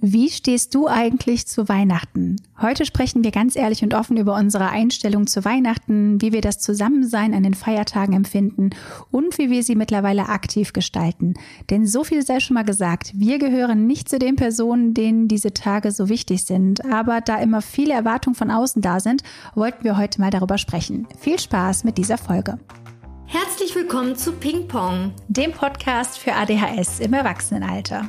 Wie stehst du eigentlich zu Weihnachten? Heute sprechen wir ganz ehrlich und offen über unsere Einstellung zu Weihnachten, wie wir das Zusammensein an den Feiertagen empfinden und wie wir sie mittlerweile aktiv gestalten. Denn so viel sei schon mal gesagt, wir gehören nicht zu den Personen, denen diese Tage so wichtig sind. Aber da immer viele Erwartungen von außen da sind, wollten wir heute mal darüber sprechen. Viel Spaß mit dieser Folge. Herzlich willkommen zu Ping Pong, dem Podcast für ADHS im Erwachsenenalter.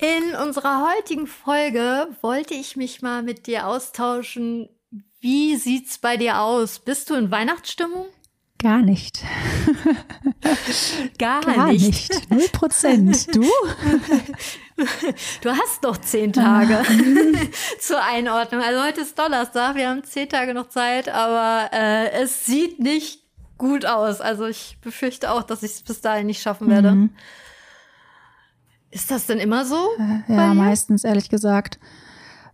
In unserer heutigen Folge wollte ich mich mal mit dir austauschen. Wie sieht's bei dir aus? Bist du in Weihnachtsstimmung? Gar nicht. Gar, Gar nicht. nicht. Null Prozent. Du? Du hast noch zehn Tage ah. zur Einordnung. Also heute ist Donnerstag, wir haben zehn Tage noch Zeit, aber äh, es sieht nicht gut aus. Also ich befürchte auch, dass ich es bis dahin nicht schaffen werde. Mhm. Ist das denn immer so? Äh, ja, meistens, ehrlich gesagt.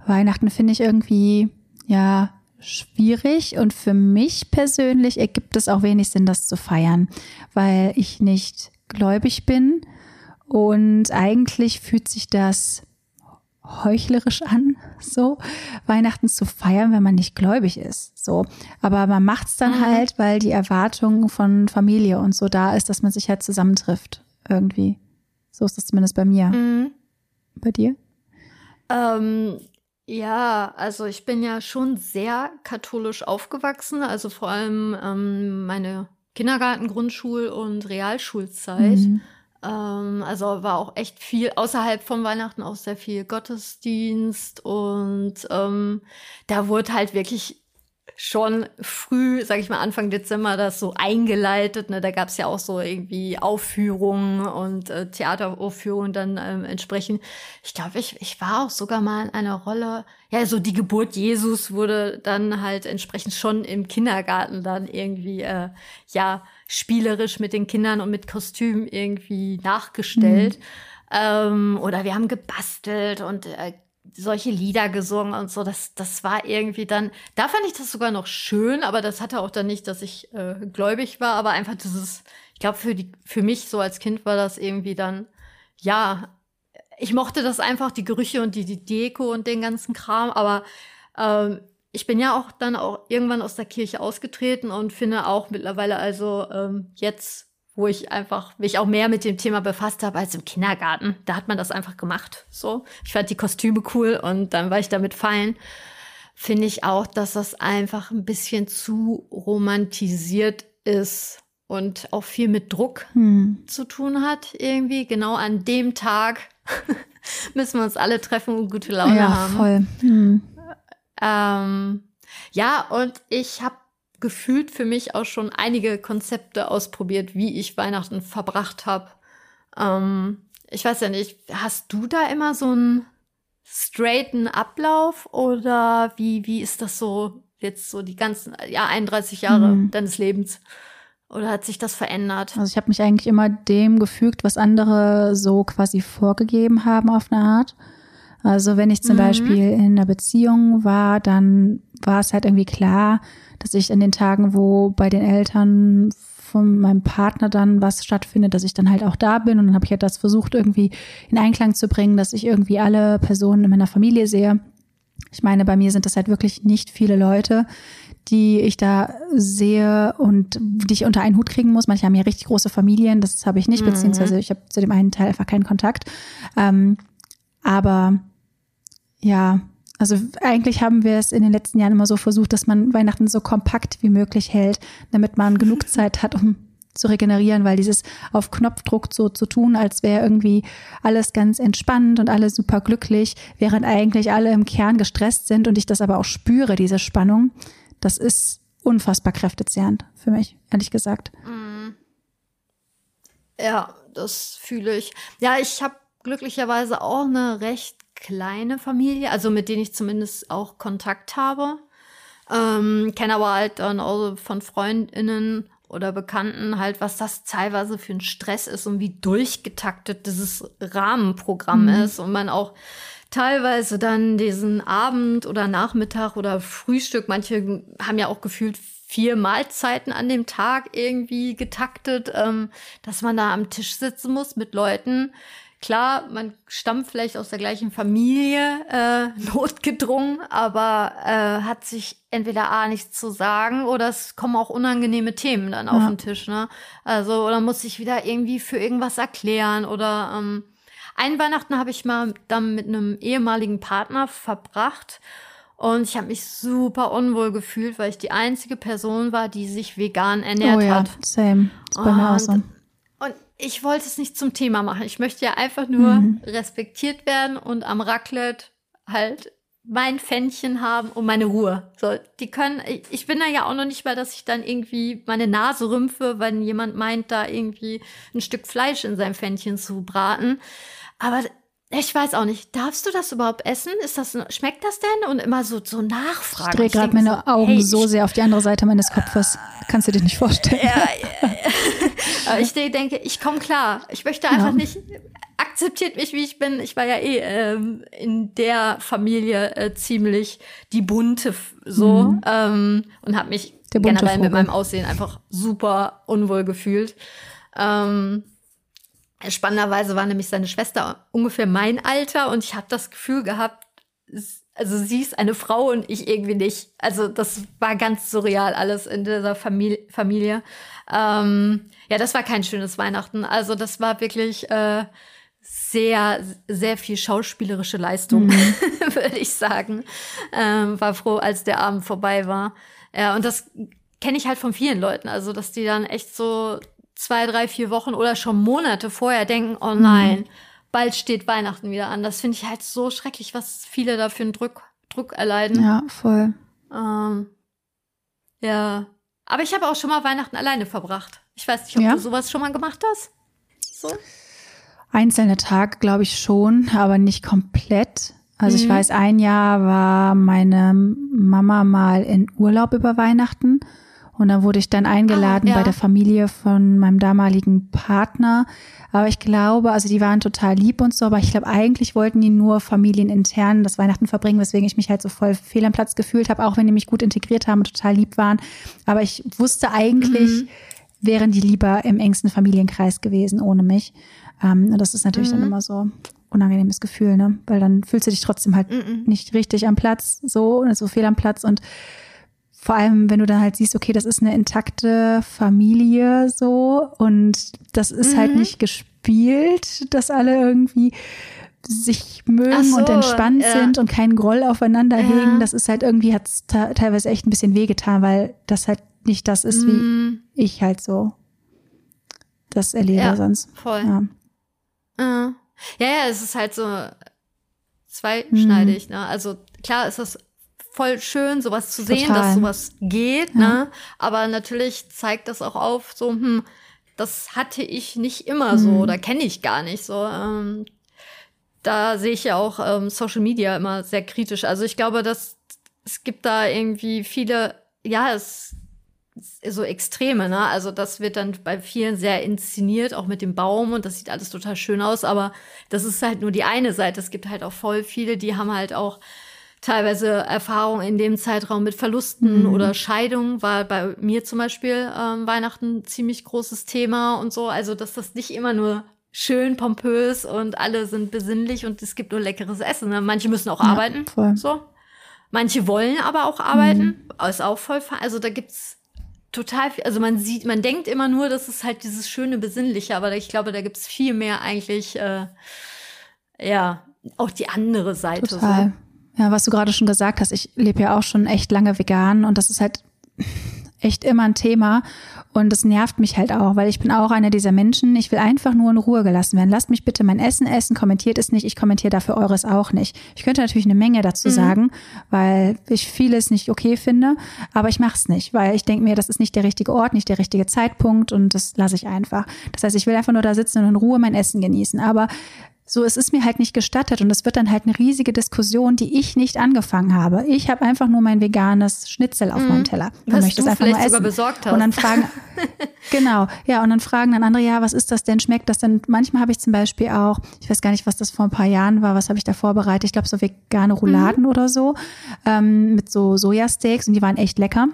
Weihnachten finde ich irgendwie, ja, schwierig und für mich persönlich ergibt es auch wenig Sinn, das zu feiern, weil ich nicht gläubig bin und eigentlich fühlt sich das heuchlerisch an, so Weihnachten zu feiern, wenn man nicht gläubig ist. So, aber man macht es dann mhm. halt, weil die Erwartung von Familie und so da ist, dass man sich halt zusammentrifft irgendwie. So ist das zumindest bei mir. Mhm. Bei dir? Ähm, ja, also ich bin ja schon sehr katholisch aufgewachsen, also vor allem ähm, meine Kindergarten, Grundschul- und Realschulzeit. Mhm. Ähm, also war auch echt viel außerhalb von Weihnachten auch sehr viel Gottesdienst und ähm, da wurde halt wirklich schon früh, sag ich mal, Anfang Dezember das so eingeleitet. Ne? Da gab es ja auch so irgendwie Aufführungen und äh, Theateraufführungen dann ähm, entsprechend. Ich glaube, ich, ich war auch sogar mal in einer Rolle, ja, so die Geburt Jesus wurde dann halt entsprechend schon im Kindergarten dann irgendwie, äh, ja, spielerisch mit den Kindern und mit Kostüm irgendwie nachgestellt. Mhm. Ähm, oder wir haben gebastelt und äh, solche Lieder gesungen und so. Das, das war irgendwie dann, da fand ich das sogar noch schön, aber das hatte auch dann nicht, dass ich äh, gläubig war, aber einfach dieses, ich glaube, für die, für mich so als Kind war das irgendwie dann, ja, ich mochte das einfach, die Gerüche und die, die Deko und den ganzen Kram, aber ähm, ich bin ja auch dann auch irgendwann aus der Kirche ausgetreten und finde auch mittlerweile also ähm, jetzt wo ich einfach mich auch mehr mit dem Thema befasst habe als im Kindergarten. Da hat man das einfach gemacht. So, ich fand die Kostüme cool und dann war ich damit fein. Finde ich auch, dass das einfach ein bisschen zu romantisiert ist und auch viel mit Druck hm. zu tun hat. Irgendwie genau an dem Tag müssen wir uns alle treffen und gute Laune ja, haben. Voll. Hm. Ähm, ja, und ich habe gefühlt für mich auch schon einige Konzepte ausprobiert, wie ich Weihnachten verbracht habe. Ähm, ich weiß ja nicht, hast du da immer so einen straighten Ablauf oder wie, wie ist das so jetzt so die ganzen, ja, 31 Jahre mhm. deines Lebens? Oder hat sich das verändert? Also ich habe mich eigentlich immer dem gefügt, was andere so quasi vorgegeben haben auf eine Art. Also wenn ich zum mhm. Beispiel in einer Beziehung war, dann war es halt irgendwie klar, dass ich in den Tagen, wo bei den Eltern von meinem Partner dann was stattfindet, dass ich dann halt auch da bin. Und dann habe ich halt das versucht, irgendwie in Einklang zu bringen, dass ich irgendwie alle Personen in meiner Familie sehe. Ich meine, bei mir sind das halt wirklich nicht viele Leute, die ich da sehe und die ich unter einen Hut kriegen muss. Manche haben ja richtig große Familien, das habe ich nicht, mhm. beziehungsweise ich habe zu dem einen Teil einfach keinen Kontakt. Ähm, aber ja, also eigentlich haben wir es in den letzten Jahren immer so versucht, dass man Weihnachten so kompakt wie möglich hält, damit man genug Zeit hat, um zu regenerieren, weil dieses auf Knopfdruck so zu tun, als wäre irgendwie alles ganz entspannt und alle super glücklich, während eigentlich alle im Kern gestresst sind und ich das aber auch spüre, diese Spannung, das ist unfassbar kräftezehrend für mich, ehrlich gesagt. Mm. Ja, das fühle ich. Ja, ich habe glücklicherweise auch eine recht kleine Familie, also mit denen ich zumindest auch Kontakt habe. Ähm, Kenne aber halt dann auch von Freundinnen oder Bekannten halt, was das teilweise für ein Stress ist und wie durchgetaktet dieses Rahmenprogramm mhm. ist und man auch teilweise dann diesen Abend oder Nachmittag oder Frühstück, manche haben ja auch gefühlt vier Mahlzeiten an dem Tag irgendwie getaktet, ähm, dass man da am Tisch sitzen muss mit Leuten. Klar, man stammt vielleicht aus der gleichen Familie, äh, notgedrungen, aber äh, hat sich entweder A nichts zu sagen oder es kommen auch unangenehme Themen dann ja. auf den Tisch, ne? Also, oder muss sich wieder irgendwie für irgendwas erklären oder ähm, ein Weihnachten habe ich mal dann mit einem ehemaligen Partner verbracht und ich habe mich super unwohl gefühlt, weil ich die einzige Person war, die sich vegan ernährt oh ja, hat. Same. Das bei mir auch so. Ich wollte es nicht zum Thema machen. Ich möchte ja einfach nur mhm. respektiert werden und am Raclette halt mein Fännchen haben und meine Ruhe. So, die können, ich bin da ja auch noch nicht mal, dass ich dann irgendwie meine Nase rümpfe, wenn jemand meint, da irgendwie ein Stück Fleisch in sein Fännchen zu braten. Aber ich weiß auch nicht, darfst du das überhaupt essen? Ist das, schmeckt das denn? Und immer so, so nachfragen. Ich drehe gerade meine so, Augen hey, so sehr auf die andere Seite meines Kopfes. Kannst du dir nicht vorstellen. Ja, ich denke, ich komme klar. Ich möchte einfach ja. nicht, akzeptiert mich, wie ich bin. Ich war ja eh ähm, in der Familie äh, ziemlich die bunte so mhm. ähm, und habe mich generell Vogel. mit meinem Aussehen einfach super unwohl gefühlt. Ähm, Spannenderweise war nämlich seine Schwester ungefähr mein Alter und ich habe das Gefühl gehabt, also sie ist eine Frau und ich irgendwie nicht. Also das war ganz surreal alles in dieser Familie. Familie. Ähm, ja, das war kein schönes Weihnachten. Also das war wirklich äh, sehr, sehr viel schauspielerische Leistung, mhm. würde ich sagen. Ähm, war froh, als der Abend vorbei war. Ja, und das kenne ich halt von vielen Leuten. Also dass die dann echt so zwei, drei, vier Wochen oder schon Monate vorher denken, oh nein, mhm. bald steht Weihnachten wieder an. Das finde ich halt so schrecklich, was viele da für einen Druck, Druck erleiden. Ja, voll. Ähm, ja. Aber ich habe auch schon mal Weihnachten alleine verbracht. Ich weiß nicht, ob ja? du sowas schon mal gemacht hast. So? Einzelne Tage, glaube ich schon, aber nicht komplett. Also mhm. ich weiß, ein Jahr war meine Mama mal in Urlaub über Weihnachten. Und dann wurde ich dann eingeladen ah, ja. bei der Familie von meinem damaligen Partner. Aber ich glaube, also die waren total lieb und so, aber ich glaube, eigentlich wollten die nur familienintern das Weihnachten verbringen, weswegen ich mich halt so voll fehl am Platz gefühlt habe, auch wenn die mich gut integriert haben und total lieb waren. Aber ich wusste eigentlich, mhm. Wären die lieber im engsten Familienkreis gewesen ohne mich. Ähm, und das ist natürlich mhm. dann immer so unangenehmes Gefühl, ne? Weil dann fühlst du dich trotzdem halt mhm. nicht richtig am Platz, so, so fehl am Platz und vor allem, wenn du dann halt siehst, okay, das ist eine intakte Familie so und das ist halt mhm. halt nicht gespielt, dass alle irgendwie sich mögen so, und entspannt ja. sind und keinen Groll aufeinander ja. hegen. Das ist halt irgendwie hat es teilweise echt ein bisschen wehgetan, weil das halt nicht das ist, mhm. wie ich halt so das erlebe ja, sonst. Voll. Ja. ja, ja, es ist halt so zweischneidig. Mhm. Ne? Also klar ist das voll schön, sowas zu Total. sehen, dass sowas geht, ja. ne? Aber natürlich zeigt das auch auf, so, hm, das hatte ich nicht immer mhm. so oder kenne ich gar nicht so. Ähm, da sehe ich ja auch ähm, Social Media immer sehr kritisch. Also ich glaube, dass es gibt da irgendwie viele, ja, es so Extreme, ne? Also das wird dann bei vielen sehr inszeniert, auch mit dem Baum und das sieht alles total schön aus, aber das ist halt nur die eine Seite. Es gibt halt auch voll viele, die haben halt auch teilweise Erfahrung in dem Zeitraum mit Verlusten mhm. oder Scheidungen war bei mir zum Beispiel ähm, Weihnachten ein ziemlich großes Thema und so. Also, dass das nicht immer nur schön pompös und alle sind besinnlich und es gibt nur leckeres Essen. Ne? Manche müssen auch ja, arbeiten. Voll. So. Manche wollen aber auch arbeiten. Mhm. Ist auch voll. Also da gibt's total viel. Also man sieht, man denkt immer nur, das ist halt dieses schöne Besinnliche, aber ich glaube, da gibt's viel mehr eigentlich, äh, ja, auch die andere Seite. Total. So. Ja, was du gerade schon gesagt hast, ich lebe ja auch schon echt lange vegan und das ist halt echt immer ein Thema und das nervt mich halt auch, weil ich bin auch einer dieser Menschen, ich will einfach nur in Ruhe gelassen werden. Lasst mich bitte mein Essen essen, kommentiert es nicht, ich kommentiere dafür eures auch nicht. Ich könnte natürlich eine Menge dazu mhm. sagen, weil ich vieles nicht okay finde, aber ich mache es nicht, weil ich denke mir, das ist nicht der richtige Ort, nicht der richtige Zeitpunkt und das lasse ich einfach. Das heißt, ich will einfach nur da sitzen und in Ruhe mein Essen genießen, aber so, es ist mir halt nicht gestattet und es wird dann halt eine riesige Diskussion, die ich nicht angefangen habe. Ich habe einfach nur mein veganes Schnitzel auf mhm. meinem Teller und was möchte es einfach nur essen. Besorgt hast. Und dann fragen, genau, ja, und dann fragen dann andere, ja, was ist das denn? Schmeckt das denn? Manchmal habe ich zum Beispiel auch, ich weiß gar nicht, was das vor ein paar Jahren war, was habe ich da vorbereitet? Ich glaube so vegane Rouladen mhm. oder so ähm, mit so Sojasteaks und die waren echt lecker.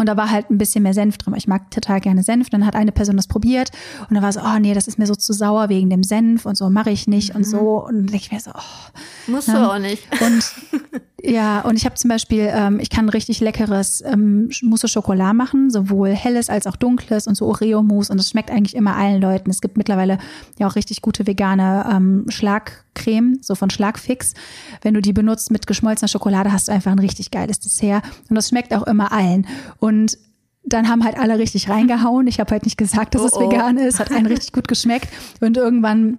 Und da war halt ein bisschen mehr Senf drin. Ich mag total gerne Senf. Dann hat eine Person das probiert und dann war so, oh nee, das ist mir so zu sauer wegen dem Senf und so mache ich nicht mhm. und so. Und ich mir so, oh. Musst du auch nicht. Und ja, und ich habe zum Beispiel, ähm, ich kann richtig leckeres ähm, Mousse Schokolade machen, sowohl helles als auch dunkles und so Oreo-Mousse. Und das schmeckt eigentlich immer allen Leuten. Es gibt mittlerweile ja auch richtig gute vegane ähm, Schlagcreme, so von Schlagfix. Wenn du die benutzt mit geschmolzener Schokolade, hast du einfach ein richtig geiles Dessert. Und das schmeckt auch immer allen. Und dann haben halt alle richtig reingehauen. Ich habe halt nicht gesagt, dass oh, es oh. vegan ist. Hat einen richtig gut geschmeckt. Und irgendwann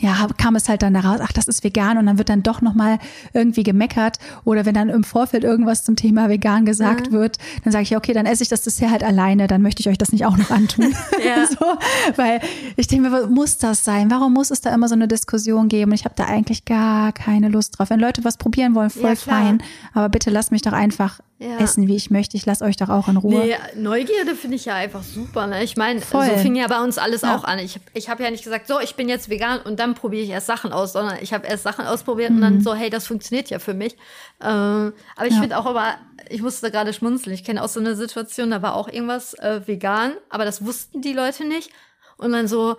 ja, kam es halt dann daraus, ach, das ist vegan und dann wird dann doch nochmal irgendwie gemeckert oder wenn dann im Vorfeld irgendwas zum Thema vegan gesagt ja. wird, dann sage ich, okay, dann esse ich das Dessert halt alleine, dann möchte ich euch das nicht auch noch antun. Ja. so, weil ich denke mir, muss das sein? Warum muss es da immer so eine Diskussion geben? Ich habe da eigentlich gar keine Lust drauf. Wenn Leute was probieren wollen, voll ja, fein, aber bitte lasst mich doch einfach ja. essen, wie ich möchte. Ich lasse euch doch auch in Ruhe. Nee, Neugierde finde ich ja einfach super. Ne? Ich meine, so fing ja bei uns alles ja. auch an. Ich, ich habe ja nicht gesagt, so, ich bin jetzt vegan und dann probiere ich erst Sachen aus, sondern ich habe erst Sachen ausprobiert mhm. und dann mhm. so, hey, das funktioniert ja für mich. Ähm, aber ich ja. finde auch aber, ich musste gerade schmunzeln. Ich kenne auch so eine Situation, da war auch irgendwas äh, vegan, aber das wussten die Leute nicht. Und dann so,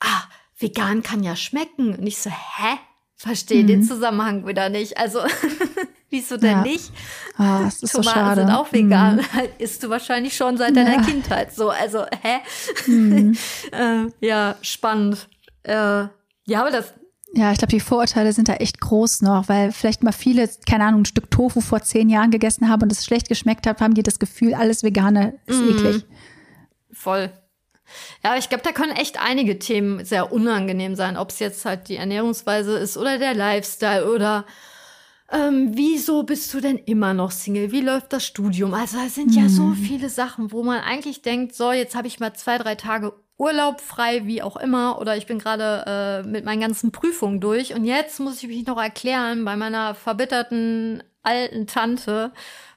ah, vegan kann ja schmecken. Und ich so, hä? Verstehe mhm. den Zusammenhang wieder nicht. Also Wieso denn ja. nicht? Oh, das ist Tomaten so schade. sind auch vegan. Mhm. Isst du wahrscheinlich schon seit deiner ja. Kindheit. So, also, hä? Mhm. äh, ja, spannend. Äh, ja, aber das. Ja, ich glaube, die Vorurteile sind da echt groß noch, weil vielleicht mal viele, keine Ahnung, ein Stück Tofu vor zehn Jahren gegessen haben und es schlecht geschmeckt hat, haben die das Gefühl, alles Vegane ist mhm. eklig. Voll. Ja, ich glaube, da können echt einige Themen sehr unangenehm sein, ob es jetzt halt die Ernährungsweise ist oder der Lifestyle oder ähm, wieso bist du denn immer noch Single? Wie läuft das Studium? Also es sind ja so mhm. viele Sachen, wo man eigentlich denkt, so, jetzt habe ich mal zwei, drei Tage Urlaub frei, wie auch immer, oder ich bin gerade äh, mit meinen ganzen Prüfungen durch und jetzt muss ich mich noch erklären bei meiner verbitterten alten Tante,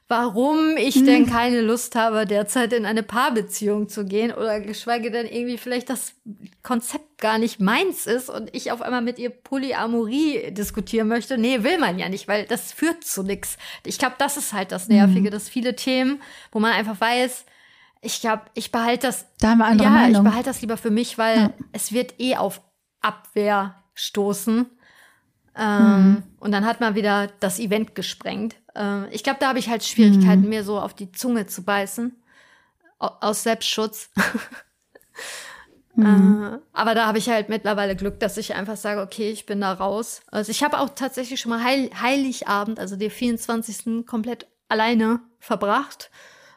warum ich hm. denn keine Lust habe, derzeit in eine Paarbeziehung zu gehen oder geschweige denn irgendwie vielleicht das Konzept gar nicht meins ist und ich auf einmal mit ihr Polyamorie diskutieren möchte. Nee, will man ja nicht, weil das führt zu nichts. Ich glaube, das ist halt das Nervige, mhm. dass viele Themen, wo man einfach weiß, ich glaube, ich behalte das. Da haben wir andere ja, Meinung. ich behalte das lieber für mich, weil ja. es wird eh auf Abwehr stoßen. Ähm, mhm. Und dann hat man wieder das Event gesprengt. Äh, ich glaube, da habe ich halt Schwierigkeiten, mhm. mir so auf die Zunge zu beißen. Aus Selbstschutz. mhm. äh, aber da habe ich halt mittlerweile Glück, dass ich einfach sage, okay, ich bin da raus. Also ich habe auch tatsächlich schon mal Heil Heiligabend, also den 24. komplett alleine verbracht.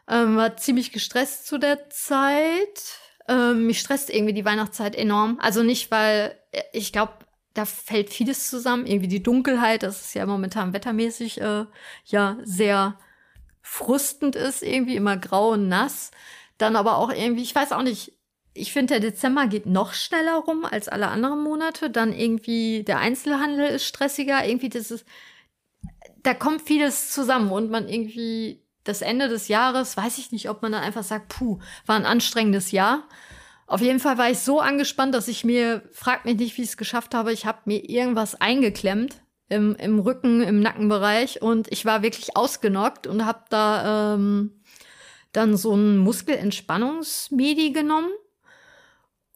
Ähm, war ziemlich gestresst zu der Zeit. Ähm, mich stresst irgendwie die Weihnachtszeit enorm. Also nicht, weil äh, ich glaube, da fällt vieles zusammen. Irgendwie die Dunkelheit, das ist ja momentan wettermäßig äh, ja sehr frustend ist, irgendwie immer grau und nass. Dann aber auch irgendwie, ich weiß auch nicht, ich finde, der Dezember geht noch schneller rum als alle anderen Monate. Dann irgendwie der Einzelhandel ist stressiger. Irgendwie das ist, da kommt vieles zusammen und man irgendwie das Ende des Jahres, weiß ich nicht, ob man dann einfach sagt, puh, war ein anstrengendes Jahr. Auf jeden Fall war ich so angespannt, dass ich mir, frag mich nicht, wie ich es geschafft habe, ich habe mir irgendwas eingeklemmt im, im Rücken, im Nackenbereich und ich war wirklich ausgenockt und habe da ähm, dann so ein Muskelentspannungsmedi genommen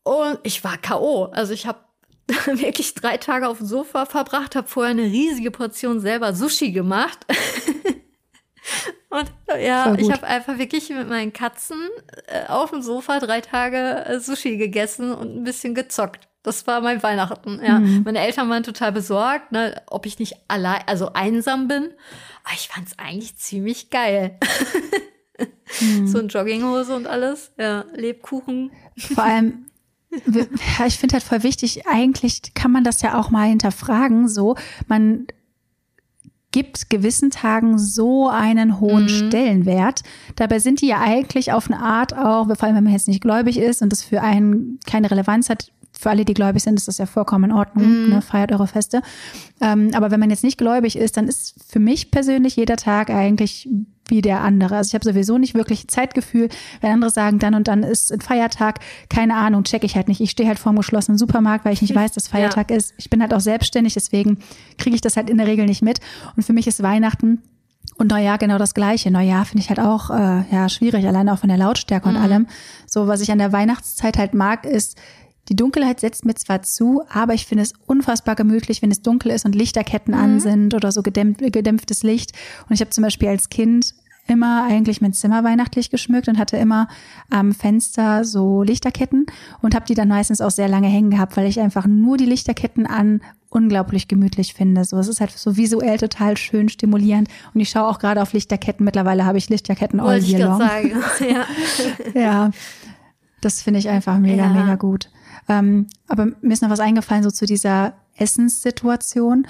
und ich war KO. Also ich habe wirklich drei Tage auf dem Sofa verbracht, habe vorher eine riesige Portion selber Sushi gemacht. Und ja, ich habe einfach wirklich mit meinen Katzen äh, auf dem Sofa drei Tage äh, Sushi gegessen und ein bisschen gezockt. Das war mein Weihnachten. Ja, mhm. meine Eltern waren total besorgt, ne, ob ich nicht allein, also einsam bin. Aber ich fand es eigentlich ziemlich geil. mhm. So ein Jogginghose und alles. Ja, Lebkuchen. Vor allem, ich finde halt voll wichtig, eigentlich kann man das ja auch mal hinterfragen. So, man gibt gewissen Tagen so einen hohen mhm. Stellenwert. Dabei sind die ja eigentlich auf eine Art auch, vor allem wenn man jetzt nicht gläubig ist und das für einen keine Relevanz hat, für alle, die gläubig sind, ist das ja vollkommen in Ordnung. Mm. Ne? Feiert eure Feste. Ähm, aber wenn man jetzt nicht gläubig ist, dann ist für mich persönlich jeder Tag eigentlich wie der andere. Also ich habe sowieso nicht wirklich Zeitgefühl. Wenn andere sagen, dann und dann ist ein Feiertag, keine Ahnung, check ich halt nicht. Ich stehe halt vor dem geschlossenen Supermarkt, weil ich nicht weiß, dass Feiertag ja. ist. Ich bin halt auch selbstständig, deswegen kriege ich das halt in der Regel nicht mit. Und für mich ist Weihnachten und Neujahr genau das Gleiche. Neujahr finde ich halt auch äh, ja schwierig, allein auch von der Lautstärke mhm. und allem. So, was ich an der Weihnachtszeit halt mag, ist, die Dunkelheit setzt mir zwar zu, aber ich finde es unfassbar gemütlich, wenn es dunkel ist und Lichterketten mhm. an sind oder so gedämpf gedämpftes Licht. Und ich habe zum Beispiel als Kind immer eigentlich mein Zimmer weihnachtlich geschmückt und hatte immer am Fenster so Lichterketten und habe die dann meistens auch sehr lange hängen gehabt, weil ich einfach nur die Lichterketten an unglaublich gemütlich finde. So, es ist halt so visuell total schön stimulierend und ich schaue auch gerade auf Lichterketten. Mittlerweile habe ich Lichterketten all Wollte year long. Sagen. Ja. ja, das finde ich einfach mega, ja. mega gut. Ähm, aber mir ist noch was eingefallen so zu dieser Essenssituation.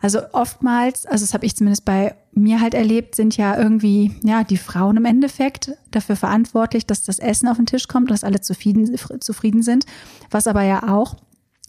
Also oftmals, also das habe ich zumindest bei mir halt erlebt, sind ja irgendwie ja die Frauen im Endeffekt dafür verantwortlich, dass das Essen auf den Tisch kommt dass alle zufrieden, zufrieden sind. Was aber ja auch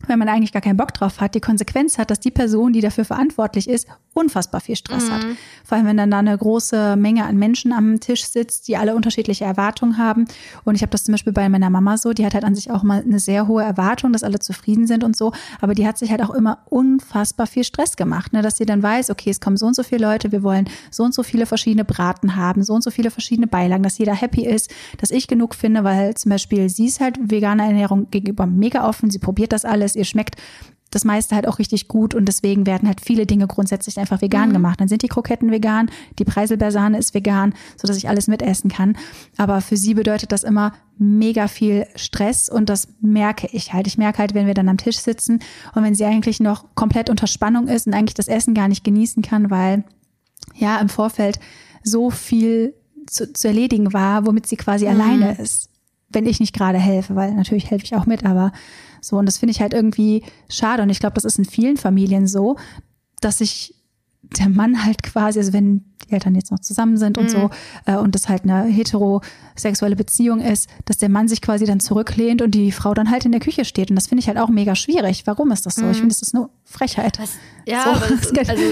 wenn man eigentlich gar keinen Bock drauf hat, die Konsequenz hat, dass die Person, die dafür verantwortlich ist, unfassbar viel Stress mhm. hat. Vor allem, wenn dann da eine große Menge an Menschen am Tisch sitzt, die alle unterschiedliche Erwartungen haben. Und ich habe das zum Beispiel bei meiner Mama so, die hat halt an sich auch mal eine sehr hohe Erwartung, dass alle zufrieden sind und so. Aber die hat sich halt auch immer unfassbar viel Stress gemacht, ne? dass sie dann weiß, okay, es kommen so und so viele Leute, wir wollen so und so viele verschiedene Braten haben, so und so viele verschiedene Beilagen, dass jeder happy ist, dass ich genug finde, weil zum Beispiel sie ist halt veganer Ernährung gegenüber mega offen, sie probiert das alles, ihr schmeckt das meiste halt auch richtig gut und deswegen werden halt viele Dinge grundsätzlich einfach vegan mhm. gemacht. Dann sind die Kroketten vegan, die Preiselbeersahne ist vegan, so dass ich alles mitessen kann. Aber für sie bedeutet das immer mega viel Stress und das merke ich halt. Ich merke halt, wenn wir dann am Tisch sitzen und wenn sie eigentlich noch komplett unter Spannung ist und eigentlich das Essen gar nicht genießen kann, weil ja im Vorfeld so viel zu, zu erledigen war, womit sie quasi mhm. alleine ist. Wenn ich nicht gerade helfe, weil natürlich helfe ich auch mit, aber so, und das finde ich halt irgendwie schade. Und ich glaube, das ist in vielen Familien so, dass sich der Mann halt quasi, also wenn die Eltern jetzt noch zusammen sind und mhm. so, äh, und das halt eine heterosexuelle Beziehung ist, dass der Mann sich quasi dann zurücklehnt und die Frau dann halt in der Küche steht. Und das finde ich halt auch mega schwierig. Warum ist das so? Mhm. Ich finde, das ist nur Frechheit. Was, ja, so, das, also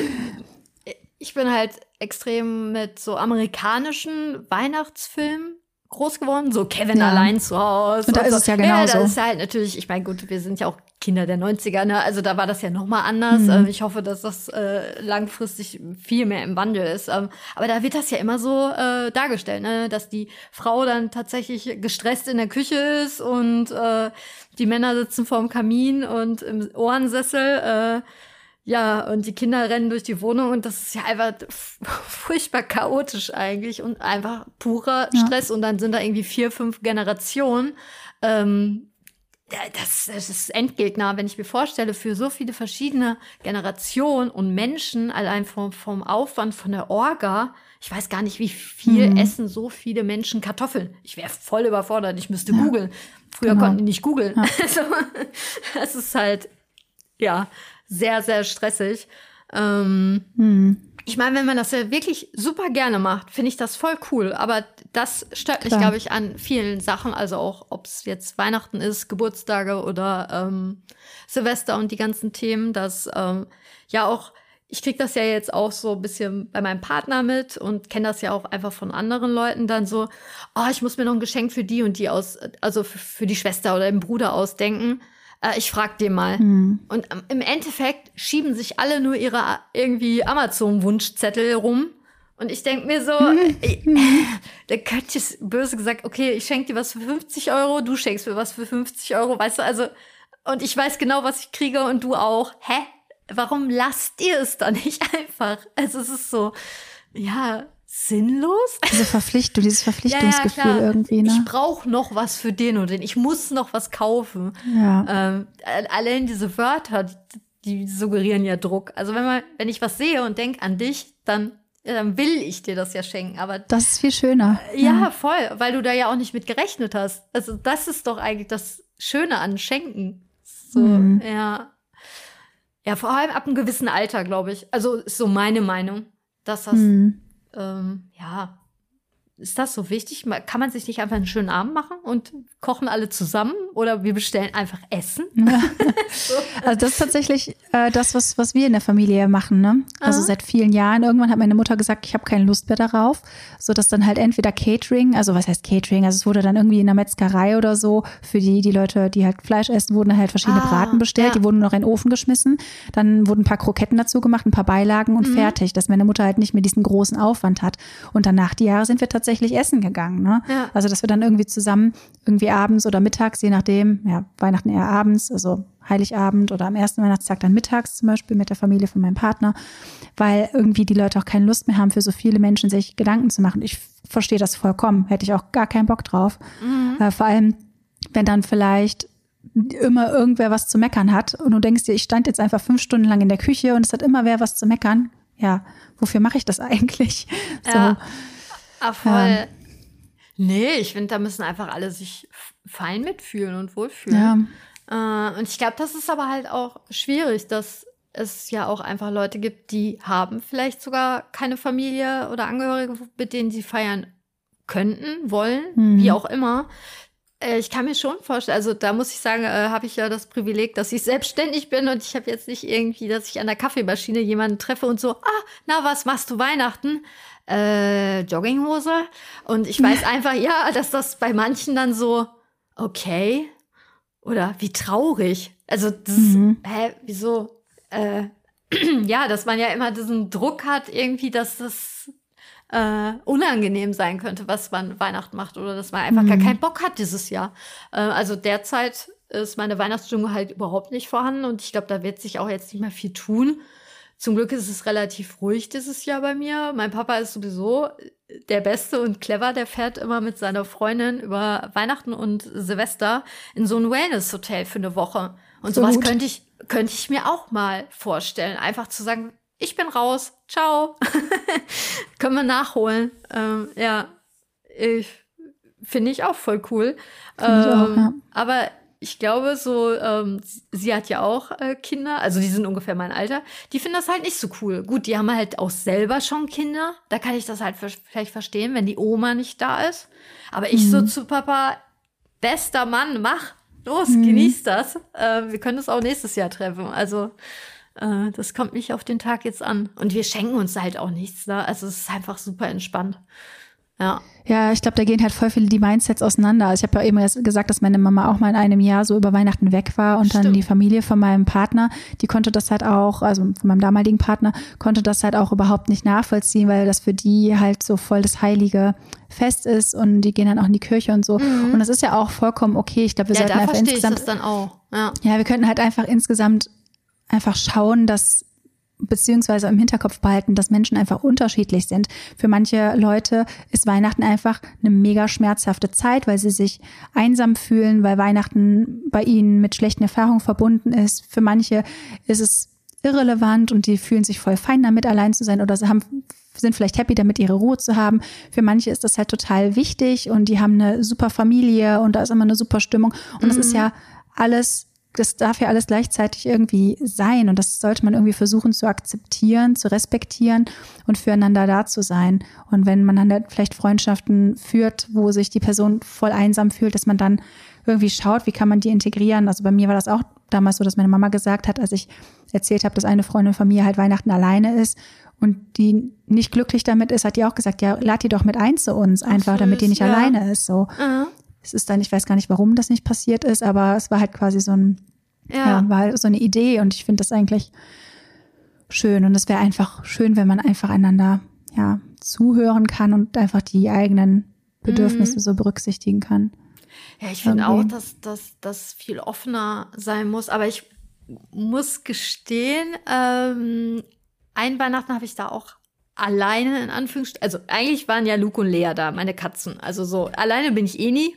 ich bin halt extrem mit so amerikanischen Weihnachtsfilmen groß geworden, so Kevin ja. allein zu Hause. Und da und ist so. es ja genau ja, so. ist halt natürlich, ich meine, gut, wir sind ja auch Kinder der 90er, ne? also da war das ja nochmal anders. Mhm. Ich hoffe, dass das äh, langfristig viel mehr im Wandel ist. Ähm, aber da wird das ja immer so äh, dargestellt, ne? dass die Frau dann tatsächlich gestresst in der Küche ist und äh, die Männer sitzen vorm Kamin und im Ohrensessel. Äh, ja, und die Kinder rennen durch die Wohnung und das ist ja einfach furchtbar chaotisch eigentlich und einfach purer Stress. Ja. Und dann sind da irgendwie vier, fünf Generationen. Ähm, das, das ist Endgegner, wenn ich mir vorstelle, für so viele verschiedene Generationen und Menschen, allein vom, vom Aufwand von der Orga, ich weiß gar nicht, wie viel mhm. essen so viele Menschen Kartoffeln. Ich wäre voll überfordert, ich müsste ja. googeln. Früher genau. konnten die nicht googeln. Ja. Also, das ist halt, ja, sehr, sehr stressig. Ähm, hm. Ich meine, wenn man das ja wirklich super gerne macht, finde ich das voll cool. Aber das stört mich, glaube ich, an vielen Sachen. Also auch, ob es jetzt Weihnachten ist, Geburtstage oder ähm, Silvester und die ganzen Themen, dass ähm, ja auch ich krieg das ja jetzt auch so ein bisschen bei meinem Partner mit und kenne das ja auch einfach von anderen Leuten dann so, oh, ich muss mir noch ein Geschenk für die und die aus, also für die Schwester oder den Bruder ausdenken äh, ich frag den mal. Mhm. Und ähm, im Endeffekt schieben sich alle nur ihre irgendwie Amazon-Wunschzettel rum. Und ich denk mir so, mhm. der könnte böse gesagt, okay, ich schenke dir was für 50 Euro, du schenkst mir was für 50 Euro, weißt du, also, und ich weiß genau, was ich kriege und du auch. Hä? Warum lasst ihr es dann nicht einfach? Also es ist so, ja, sinnlos. Diese Verpflichtung, dieses Verpflichtungsgefühl ja, ja, irgendwie. Ne? Ich brauche noch was für den oder den. Ich muss noch was kaufen. Ja. Ähm, allein diese Wörter, die, die, suggerieren ja Druck. Also wenn man, wenn ich was sehe und denke an dich, dann dann will ich dir das ja schenken. Aber das ist viel schöner. Ja, ja, voll, weil du da ja auch nicht mit gerechnet hast. Also das ist doch eigentlich das Schöne an Schenken. So, mhm. ja. Ja, vor allem ab einem gewissen Alter, glaube ich. Also ist so meine Meinung, dass das mhm ähm, ja, ist das so wichtig? Kann man sich nicht einfach einen schönen Abend machen und kochen alle zusammen oder wir bestellen einfach Essen? so. Also das ist tatsächlich äh, das, was, was wir in der Familie machen. Ne? Also Aha. seit vielen Jahren. Irgendwann hat meine Mutter gesagt, ich habe keine Lust mehr darauf. So dass dann halt entweder Catering, also was heißt Catering? Also es wurde dann irgendwie in der Metzgerei oder so für die, die Leute, die halt Fleisch essen, wurden halt verschiedene ah, Braten bestellt. Ja. Die wurden noch in den Ofen geschmissen. Dann wurden ein paar Kroketten dazu gemacht, ein paar Beilagen und mhm. fertig, dass meine Mutter halt nicht mehr diesen großen Aufwand hat. Und danach die Jahre sind wir tatsächlich tatsächlich essen gegangen. Ne? Ja. Also, dass wir dann irgendwie zusammen irgendwie abends oder mittags, je nachdem, ja, Weihnachten eher abends, also Heiligabend oder am ersten Weihnachtstag dann mittags zum Beispiel mit der Familie von meinem Partner, weil irgendwie die Leute auch keine Lust mehr haben, für so viele Menschen sich Gedanken zu machen. Ich verstehe das vollkommen, hätte ich auch gar keinen Bock drauf. Mhm. Äh, vor allem, wenn dann vielleicht immer irgendwer was zu meckern hat und du denkst dir, ich stand jetzt einfach fünf Stunden lang in der Küche und es hat immer wer was zu meckern. Ja, wofür mache ich das eigentlich? Ja. Ah, voll. Ja. Nee, ich finde, da müssen einfach alle sich fein mitfühlen und wohlfühlen. Ja. Äh, und ich glaube, das ist aber halt auch schwierig, dass es ja auch einfach Leute gibt, die haben vielleicht sogar keine Familie oder Angehörige, mit denen sie feiern könnten, wollen, mhm. wie auch immer. Äh, ich kann mir schon vorstellen, also da muss ich sagen, äh, habe ich ja das Privileg, dass ich selbstständig bin und ich habe jetzt nicht irgendwie, dass ich an der Kaffeemaschine jemanden treffe und so, ah, na, was machst du Weihnachten? Äh, Jogginghose. Und ich weiß einfach, ja, dass das bei manchen dann so, okay, oder wie traurig. Also, das mhm. hä, wieso? Äh, ja, dass man ja immer diesen Druck hat, irgendwie, dass das äh, unangenehm sein könnte, was man Weihnachten macht, oder dass man einfach mhm. gar keinen Bock hat dieses Jahr. Äh, also derzeit ist meine Weihnachtsstimmung halt überhaupt nicht vorhanden und ich glaube, da wird sich auch jetzt nicht mehr viel tun. Zum Glück ist es relativ ruhig dieses Jahr bei mir. Mein Papa ist sowieso der Beste und clever. Der fährt immer mit seiner Freundin über Weihnachten und Silvester in so ein Wellness-Hotel für eine Woche. Und so sowas gut. könnte ich, könnte ich mir auch mal vorstellen. Einfach zu sagen, ich bin raus, ciao. Können wir nachholen. Ähm, ja, ich finde ich auch voll cool. Ähm, auch, ja. Aber ich glaube, so, ähm, sie hat ja auch äh, Kinder, also die sind ungefähr mein Alter, die finden das halt nicht so cool. Gut, die haben halt auch selber schon Kinder, da kann ich das halt vielleicht verstehen, wenn die Oma nicht da ist. Aber ich mhm. so zu Papa, bester Mann, mach, los, mhm. genieß das. Äh, wir können uns auch nächstes Jahr treffen. Also, äh, das kommt nicht auf den Tag jetzt an. Und wir schenken uns halt auch nichts, ne? Also es ist einfach super entspannt. Ja. Ja, ich glaube, da gehen halt voll viele die Mindsets auseinander. Also ich habe ja eben gesagt, dass meine Mama auch mal in einem Jahr so über Weihnachten weg war und Stimmt. dann die Familie von meinem Partner, die konnte das halt auch, also von meinem damaligen Partner, konnte das halt auch überhaupt nicht nachvollziehen, weil das für die halt so voll das heilige Fest ist und die gehen dann auch in die Kirche und so. Mhm. Und das ist ja auch vollkommen okay. Ich glaube, wir ja, sollten einfach insgesamt. Ja, wir könnten halt einfach insgesamt einfach schauen, dass beziehungsweise im Hinterkopf behalten, dass Menschen einfach unterschiedlich sind. Für manche Leute ist Weihnachten einfach eine mega schmerzhafte Zeit, weil sie sich einsam fühlen, weil Weihnachten bei ihnen mit schlechten Erfahrungen verbunden ist. Für manche ist es irrelevant und die fühlen sich voll fein damit, allein zu sein oder sie haben sind vielleicht happy damit, ihre Ruhe zu haben. Für manche ist das halt total wichtig und die haben eine super Familie und da ist immer eine super Stimmung. Und mhm. das ist ja alles das darf ja alles gleichzeitig irgendwie sein und das sollte man irgendwie versuchen zu akzeptieren, zu respektieren und füreinander da zu sein. Und wenn man dann vielleicht Freundschaften führt, wo sich die Person voll einsam fühlt, dass man dann irgendwie schaut, wie kann man die integrieren. Also bei mir war das auch damals so, dass meine Mama gesagt hat, als ich erzählt habe, dass eine Freundin von mir halt Weihnachten alleine ist und die nicht glücklich damit ist, hat die auch gesagt, ja, lad die doch mit ein zu uns, einfach, damit die nicht ja. alleine ist. So. Mhm es ist dann, ich weiß gar nicht, warum das nicht passiert ist, aber es war halt quasi so ein, ja, ja war halt so eine Idee und ich finde das eigentlich schön und es wäre einfach schön, wenn man einfach einander ja zuhören kann und einfach die eigenen Bedürfnisse mhm. so berücksichtigen kann. Ja, ich finde auch, dass das viel offener sein muss, aber ich muss gestehen, ähm, ein Weihnachten habe ich da auch alleine in Anführungsstrichen, also eigentlich waren ja Luke und Lea da, meine Katzen. Also so, alleine bin ich eh nie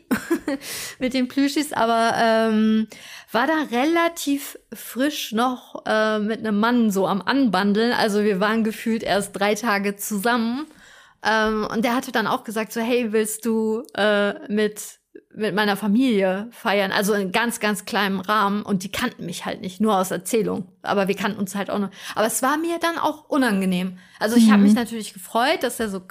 mit den Plüschis, aber ähm, war da relativ frisch noch äh, mit einem Mann so am Anbandeln. Also wir waren gefühlt erst drei Tage zusammen. Ähm, und der hatte dann auch gesagt so, hey, willst du äh, mit mit meiner Familie feiern, also in ganz, ganz kleinem Rahmen. Und die kannten mich halt nicht, nur aus Erzählung. Aber wir kannten uns halt auch noch. Aber es war mir dann auch unangenehm. Also ich mhm. habe mich natürlich gefreut, dass er so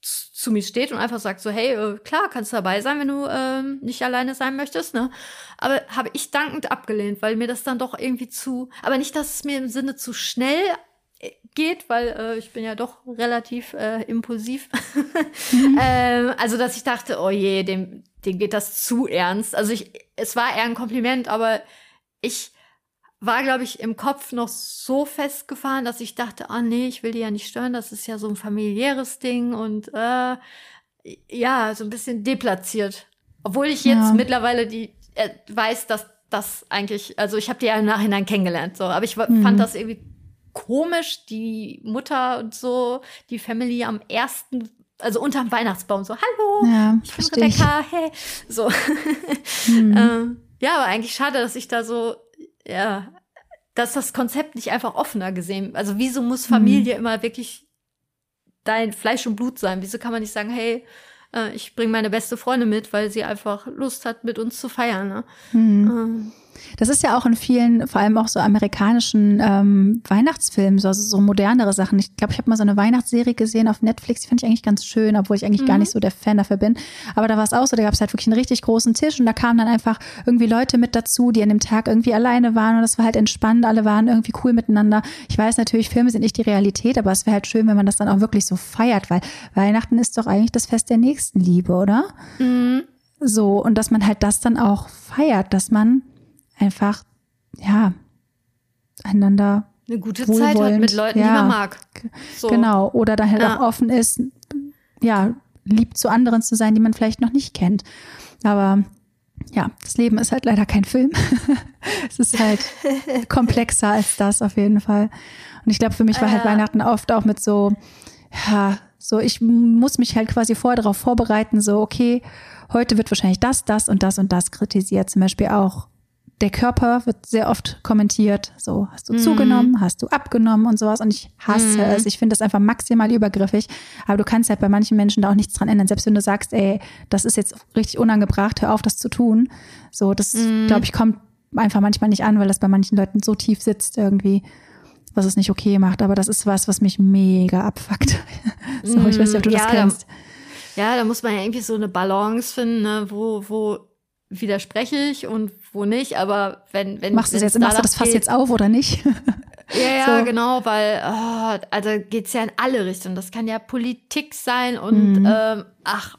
zu mir steht und einfach sagt so, hey, äh, klar, kannst du dabei sein, wenn du ähm, nicht alleine sein möchtest, ne? Aber habe ich dankend abgelehnt, weil mir das dann doch irgendwie zu, aber nicht, dass es mir im Sinne zu schnell geht, weil äh, ich bin ja doch relativ äh, impulsiv. Mhm. ähm, also, dass ich dachte, oh je, dem, dem geht das zu ernst. Also ich, es war eher ein Kompliment, aber ich war, glaube ich, im Kopf noch so festgefahren, dass ich dachte, ah nee, ich will die ja nicht stören, das ist ja so ein familiäres Ding und äh, ja, so ein bisschen deplatziert. Obwohl ich jetzt ja. mittlerweile die äh, weiß, dass das eigentlich, also ich habe die ja im Nachhinein kennengelernt, so, aber ich mhm. fand das irgendwie komisch, die Mutter und so, die Family am ersten also unterm Weihnachtsbaum so, hallo, ja, ich bin Rebecca, hey. So. Mhm. ähm, ja, aber eigentlich schade, dass ich da so ja, dass das Konzept nicht einfach offener gesehen. Also wieso muss Familie mhm. immer wirklich dein Fleisch und Blut sein? Wieso kann man nicht sagen, hey, äh, ich bringe meine beste Freundin mit, weil sie einfach Lust hat, mit uns zu feiern. Ne? Mhm. Ähm. Das ist ja auch in vielen, vor allem auch so amerikanischen ähm, Weihnachtsfilmen, so, also so modernere Sachen. Ich glaube, ich habe mal so eine Weihnachtsserie gesehen auf Netflix, die fand ich eigentlich ganz schön, obwohl ich eigentlich mhm. gar nicht so der Fan dafür bin. Aber da war es auch so, da gab es halt wirklich einen richtig großen Tisch und da kamen dann einfach irgendwie Leute mit dazu, die an dem Tag irgendwie alleine waren und das war halt entspannt, alle waren irgendwie cool miteinander. Ich weiß natürlich, Filme sind nicht die Realität, aber es wäre halt schön, wenn man das dann auch wirklich so feiert, weil Weihnachten ist doch eigentlich das Fest der Nächstenliebe, oder? Mhm. So, und dass man halt das dann auch feiert, dass man einfach, ja, einander eine gute Zeit hat mit Leuten, ja, die man mag. So. Genau. Oder dann halt ja. auch offen ist, ja, lieb zu anderen zu sein, die man vielleicht noch nicht kennt. Aber ja, das Leben ist halt leider kein Film. es ist halt komplexer als das auf jeden Fall. Und ich glaube, für mich war halt Weihnachten oft auch mit so, ja, so ich muss mich halt quasi vorher darauf vorbereiten, so, okay, heute wird wahrscheinlich das, das und das und das kritisiert. Zum Beispiel auch der Körper wird sehr oft kommentiert. So, hast du mm. zugenommen, hast du abgenommen und sowas. Und ich hasse mm. es. Ich finde das einfach maximal übergriffig. Aber du kannst halt bei manchen Menschen da auch nichts dran ändern. Selbst wenn du sagst, ey, das ist jetzt richtig unangebracht, hör auf, das zu tun. So, das, mm. glaube ich, kommt einfach manchmal nicht an, weil das bei manchen Leuten so tief sitzt irgendwie, was es nicht okay macht. Aber das ist was, was mich mega abfuckt. so, ich weiß nicht, ob du ja, das kennst. Da, ja, da muss man ja irgendwie so eine Balance finden, ne? wo, wo widerspreche ich und wo nicht, aber wenn wenn machst du jetzt machst du das Fass jetzt auf oder nicht? ja, ja, so. genau, weil oh, also geht's ja in alle Richtungen. Das kann ja Politik sein und mhm. ähm, ach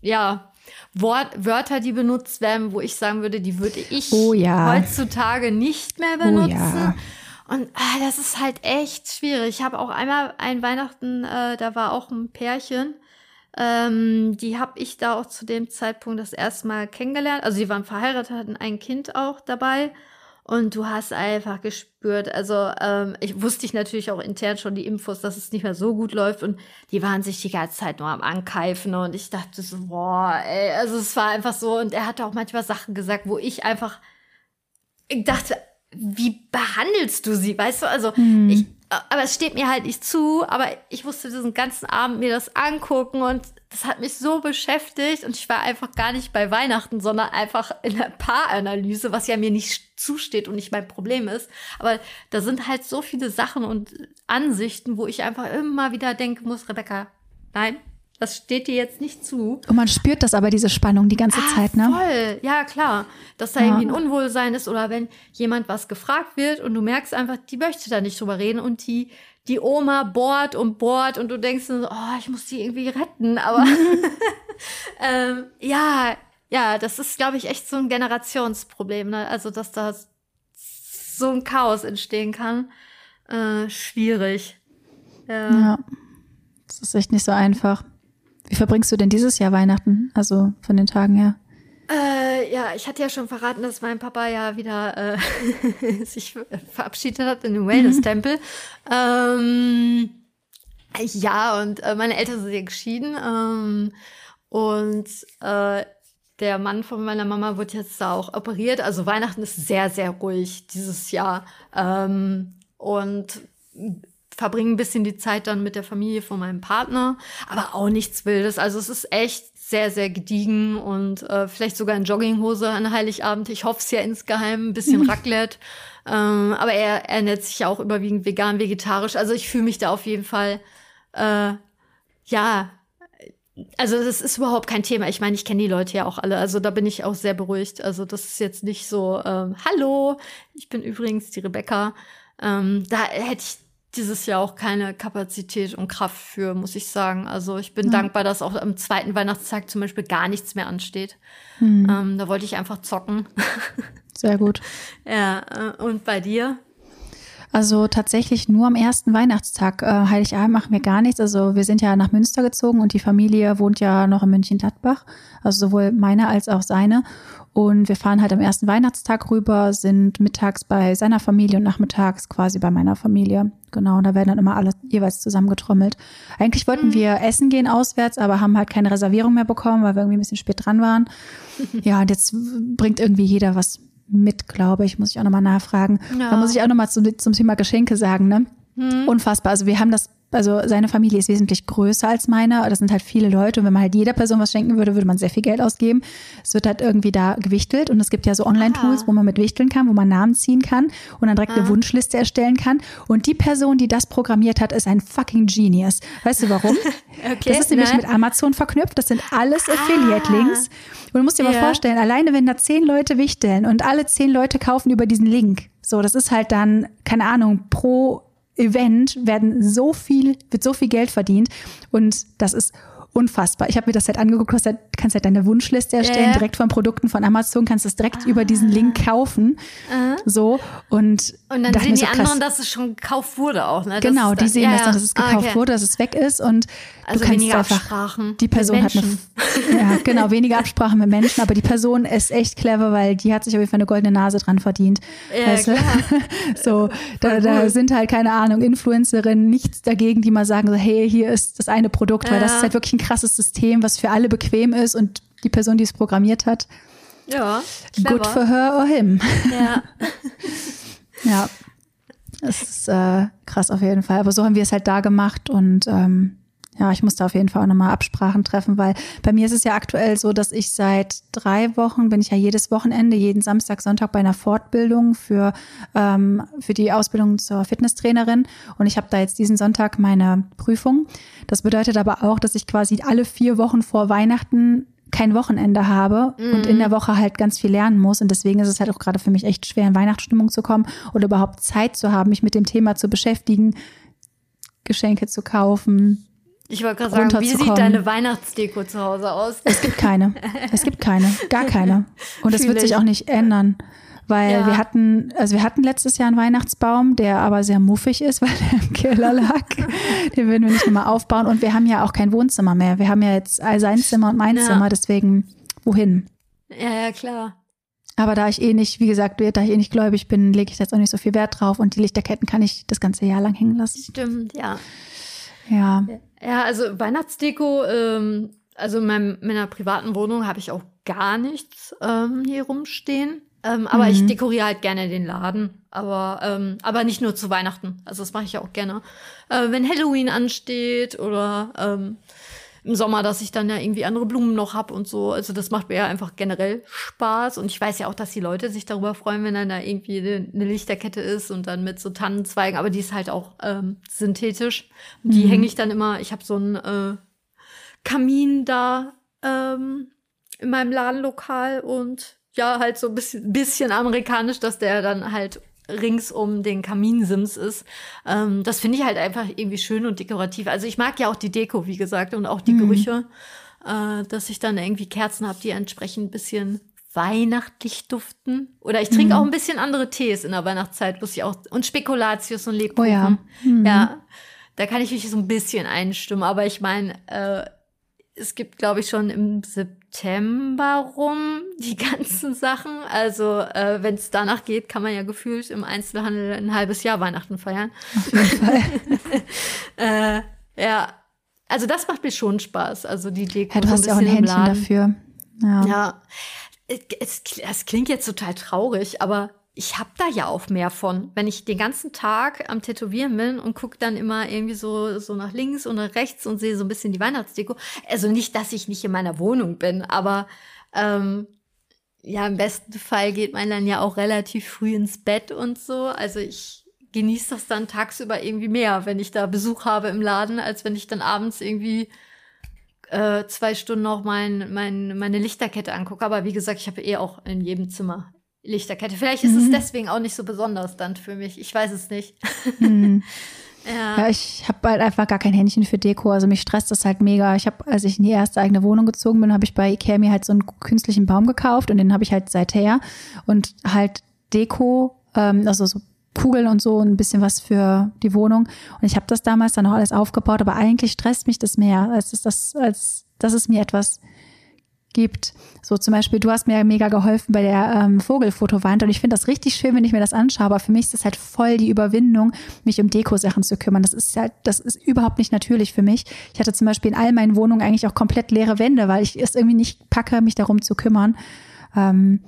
ja Wort, Wörter, die benutzt werden, wo ich sagen würde, die würde ich oh, ja. heutzutage nicht mehr benutzen. Oh, ja. Und ah, das ist halt echt schwierig. Ich habe auch einmal ein Weihnachten, äh, da war auch ein Pärchen, ähm, die habe ich da auch zu dem Zeitpunkt das erste Mal kennengelernt. Also sie waren verheiratet, hatten ein Kind auch dabei. Und du hast einfach gespürt, also ähm, ich wusste ich natürlich auch intern schon die Infos, dass es nicht mehr so gut läuft und die waren sich die ganze Zeit nur am Ankeifen und ich dachte so, boah, ey, also es war einfach so und er hatte auch manchmal Sachen gesagt, wo ich einfach ich dachte, wie behandelst du sie, weißt du, also mhm. ich, aber es steht mir halt nicht zu, aber ich musste diesen ganzen Abend mir das angucken und das hat mich so beschäftigt und ich war einfach gar nicht bei Weihnachten, sondern einfach in der Paaranalyse, was ja mir nicht zusteht und nicht mein Problem ist. Aber da sind halt so viele Sachen und Ansichten, wo ich einfach immer wieder denken muss, Rebecca, nein, das steht dir jetzt nicht zu. Und man spürt das aber, diese Spannung die ganze ah, Zeit, ne? Voll, ja klar. Dass da ja. irgendwie ein Unwohlsein ist oder wenn jemand was gefragt wird und du merkst einfach, die möchte da nicht drüber reden und die, die Oma bohrt und bohrt und du denkst so, oh, ich muss die irgendwie retten. Aber ähm, ja, ja, das ist, glaube ich, echt so ein Generationsproblem, ne? Also, dass da so ein Chaos entstehen kann. Äh, schwierig. Ja. ja. Das ist echt nicht so einfach. Wie verbringst du denn dieses Jahr Weihnachten? Also von den Tagen her? Äh, ja, ich hatte ja schon verraten, dass mein Papa ja wieder äh, sich verabschiedet hat in den Wellness-Tempel. Ähm, ja, und äh, meine Eltern sind ja geschieden. Ähm, und äh, der Mann von meiner Mama wird jetzt da auch operiert. Also Weihnachten ist sehr, sehr ruhig dieses Jahr. Ähm, und verbringe ein bisschen die Zeit dann mit der Familie von meinem Partner, aber auch nichts Wildes. Also es ist echt sehr, sehr gediegen und äh, vielleicht sogar in Jogginghose an Heiligabend. Ich hoffe es ja insgeheim, ein bisschen Raclette. ähm, aber er ernährt sich ja auch überwiegend vegan, vegetarisch. Also ich fühle mich da auf jeden Fall äh, ja, also das ist überhaupt kein Thema. Ich meine, ich kenne die Leute ja auch alle. Also da bin ich auch sehr beruhigt. Also das ist jetzt nicht so, ähm, hallo, ich bin übrigens die Rebecca. Ähm, da hätte ich dieses Jahr auch keine Kapazität und Kraft für, muss ich sagen. Also ich bin ja. dankbar, dass auch am zweiten Weihnachtstag zum Beispiel gar nichts mehr ansteht. Hm. Ähm, da wollte ich einfach zocken. Sehr gut. ja, äh, und bei dir? Also tatsächlich nur am ersten Weihnachtstag, äh, Heiligabend machen wir gar nichts. Also wir sind ja nach Münster gezogen und die Familie wohnt ja noch in München-Gladbach. Also sowohl meine als auch seine. Und wir fahren halt am ersten Weihnachtstag rüber, sind mittags bei seiner Familie und nachmittags quasi bei meiner Familie. Genau, und da werden dann immer alle jeweils zusammengetrommelt. Eigentlich wollten mhm. wir essen gehen auswärts, aber haben halt keine Reservierung mehr bekommen, weil wir irgendwie ein bisschen spät dran waren. ja, und jetzt bringt irgendwie jeder was mit, glaube ich. Muss ich auch nochmal nachfragen. Ja. Da muss ich auch nochmal zum, zum Thema Geschenke sagen, ne? Hm. Unfassbar. Also wir haben das, also seine Familie ist wesentlich größer als meine. Das sind halt viele Leute. Und wenn man halt jeder Person was schenken würde, würde man sehr viel Geld ausgeben. Es wird halt irgendwie da gewichtelt. Und es gibt ja so Online-Tools, ah. wo man mit wichteln kann, wo man Namen ziehen kann und dann direkt ah. eine Wunschliste erstellen kann. Und die Person, die das programmiert hat, ist ein fucking Genius. Weißt du warum? okay, das ist nämlich ne? mit Amazon verknüpft. Das sind alles ah. Affiliate-Links. Und du musst dir ja. mal vorstellen, alleine wenn da zehn Leute wichteln und alle zehn Leute kaufen über diesen Link, so, das ist halt dann, keine Ahnung, pro Event werden so viel, wird so viel Geld verdient. Und das ist unfassbar. Ich habe mir das halt angeguckt, du halt, kannst halt deine Wunschliste erstellen, ja. direkt von Produkten von Amazon, kannst es direkt ah. über diesen Link kaufen. Ah. So und und dann sehen die so anderen, dass es schon gekauft wurde auch. Ne? genau, die sehen ja, das, dass es gekauft ah, okay. wurde, dass es weg ist und also du kannst weniger einfach, Absprachen die Person hat eine, ja genau weniger Absprachen mit Menschen, aber die Person ist echt clever, weil die hat sich auf jeden Fall eine goldene Nase dran verdient. Ja, weißt klar. so da, da sind halt keine Ahnung Influencerinnen nichts dagegen, die mal sagen so hey hier ist das eine Produkt, weil das ist halt wirklich ein krasses System, was für alle bequem ist und die Person, die es programmiert hat. Ja, clever. Good for her or him. Ja. ja. Das ist äh, krass auf jeden Fall. Aber so haben wir es halt da gemacht und ähm, ja, ich musste auf jeden Fall auch nochmal Absprachen treffen, weil bei mir ist es ja aktuell so, dass ich seit drei Wochen bin ich ja jedes Wochenende, jeden Samstag, Sonntag bei einer Fortbildung für, ähm, für die Ausbildung zur Fitnesstrainerin. Und ich habe da jetzt diesen Sonntag meine Prüfung. Das bedeutet aber auch, dass ich quasi alle vier Wochen vor Weihnachten kein Wochenende habe mm. und in der mhm. Woche halt ganz viel lernen muss. Und deswegen ist es halt auch gerade für mich echt schwer, in Weihnachtsstimmung zu kommen oder überhaupt Zeit zu haben, mich mit dem Thema zu beschäftigen, Geschenke zu kaufen, ich wollte gerade sagen, wie sieht deine Weihnachtsdeko zu Hause aus? Es gibt keine. Es gibt keine. Gar keine. Und es wird sich auch nicht ändern. Weil ja. wir hatten, also wir hatten letztes Jahr einen Weihnachtsbaum, der aber sehr muffig ist, weil der im Keller lag. Den würden wir nicht mehr aufbauen. Und wir haben ja auch kein Wohnzimmer mehr. Wir haben ja jetzt sein Zimmer und mein ja. Zimmer, deswegen wohin? Ja, ja, klar. Aber da ich eh nicht, wie gesagt, da ich eh nicht gläubig bin, lege ich jetzt auch nicht so viel Wert drauf und die Lichterketten kann ich das ganze Jahr lang hängen lassen. Stimmt, ja. Ja. Ja, also Weihnachtsdeko, ähm, also in, meinem, in meiner privaten Wohnung habe ich auch gar nichts ähm, hier rumstehen. Ähm, aber mhm. ich dekoriere halt gerne den Laden. Aber, ähm, aber nicht nur zu Weihnachten. Also das mache ich ja auch gerne. Äh, wenn Halloween ansteht oder ähm, im Sommer, dass ich dann ja irgendwie andere Blumen noch hab und so. Also das macht mir ja einfach generell Spaß. Und ich weiß ja auch, dass die Leute sich darüber freuen, wenn dann da irgendwie eine Lichterkette ist und dann mit so Tannenzweigen. Aber die ist halt auch ähm, synthetisch. Und die mhm. hänge ich dann immer. Ich habe so einen äh, Kamin da ähm, in meinem Ladenlokal und ja, halt so ein bisschen, bisschen amerikanisch, dass der dann halt rings um den Kaminsims ist. Ähm, das finde ich halt einfach irgendwie schön und dekorativ. Also ich mag ja auch die Deko, wie gesagt, und auch die mhm. Gerüche, äh, dass ich dann irgendwie Kerzen habe, die entsprechend ein bisschen weihnachtlich duften. Oder ich trinke mhm. auch ein bisschen andere Tees in der Weihnachtszeit, muss ich auch. Und Spekulatius und Lebkuchen. Oh ja. Mhm. ja. Da kann ich mich so ein bisschen einstimmen. Aber ich meine, äh, es gibt, glaube ich, schon im September rum die ganzen Sachen. Also, äh, wenn es danach geht, kann man ja gefühlt im Einzelhandel ein halbes Jahr Weihnachten feiern. Äh, ja, also das macht mir schon Spaß. Also die Deko. Ja, du hast ja auch ein Händchen dafür. Ja. ja. Es, es klingt jetzt total traurig, aber ich habe da ja auch mehr von. Wenn ich den ganzen Tag am Tätowieren bin und gucke dann immer irgendwie so, so nach links und nach rechts und sehe so ein bisschen die Weihnachtsdeko. Also nicht, dass ich nicht in meiner Wohnung bin, aber ähm, ja, im besten Fall geht man dann ja auch relativ früh ins Bett und so. Also ich genieße das dann tagsüber irgendwie mehr, wenn ich da Besuch habe im Laden, als wenn ich dann abends irgendwie äh, zwei Stunden noch mein, mein, meine Lichterkette angucke. Aber wie gesagt, ich habe eh auch in jedem Zimmer Lichterkette. Vielleicht ist mhm. es deswegen auch nicht so besonders dann für mich. Ich weiß es nicht. Mhm. ja. ja. ich habe halt einfach gar kein Händchen für Deko. Also mich stresst das halt mega. Ich habe, als ich in die erste eigene Wohnung gezogen bin, habe ich bei Ikea mir halt so einen künstlichen Baum gekauft und den habe ich halt seither. Und halt Deko, ähm, also so Kugeln und so ein bisschen was für die Wohnung. Und ich habe das damals dann noch alles aufgebaut, aber eigentlich stresst mich das mehr, als, ist das, als dass es mir etwas gibt. So zum Beispiel, du hast mir mega geholfen bei der ähm, Vogelfotowand und ich finde das richtig schön, wenn ich mir das anschaue, aber für mich ist das halt voll die Überwindung, mich um Dekosachen zu kümmern. Das ist halt, das ist überhaupt nicht natürlich für mich. Ich hatte zum Beispiel in all meinen Wohnungen eigentlich auch komplett leere Wände, weil ich es irgendwie nicht packe, mich darum zu kümmern. Ähm,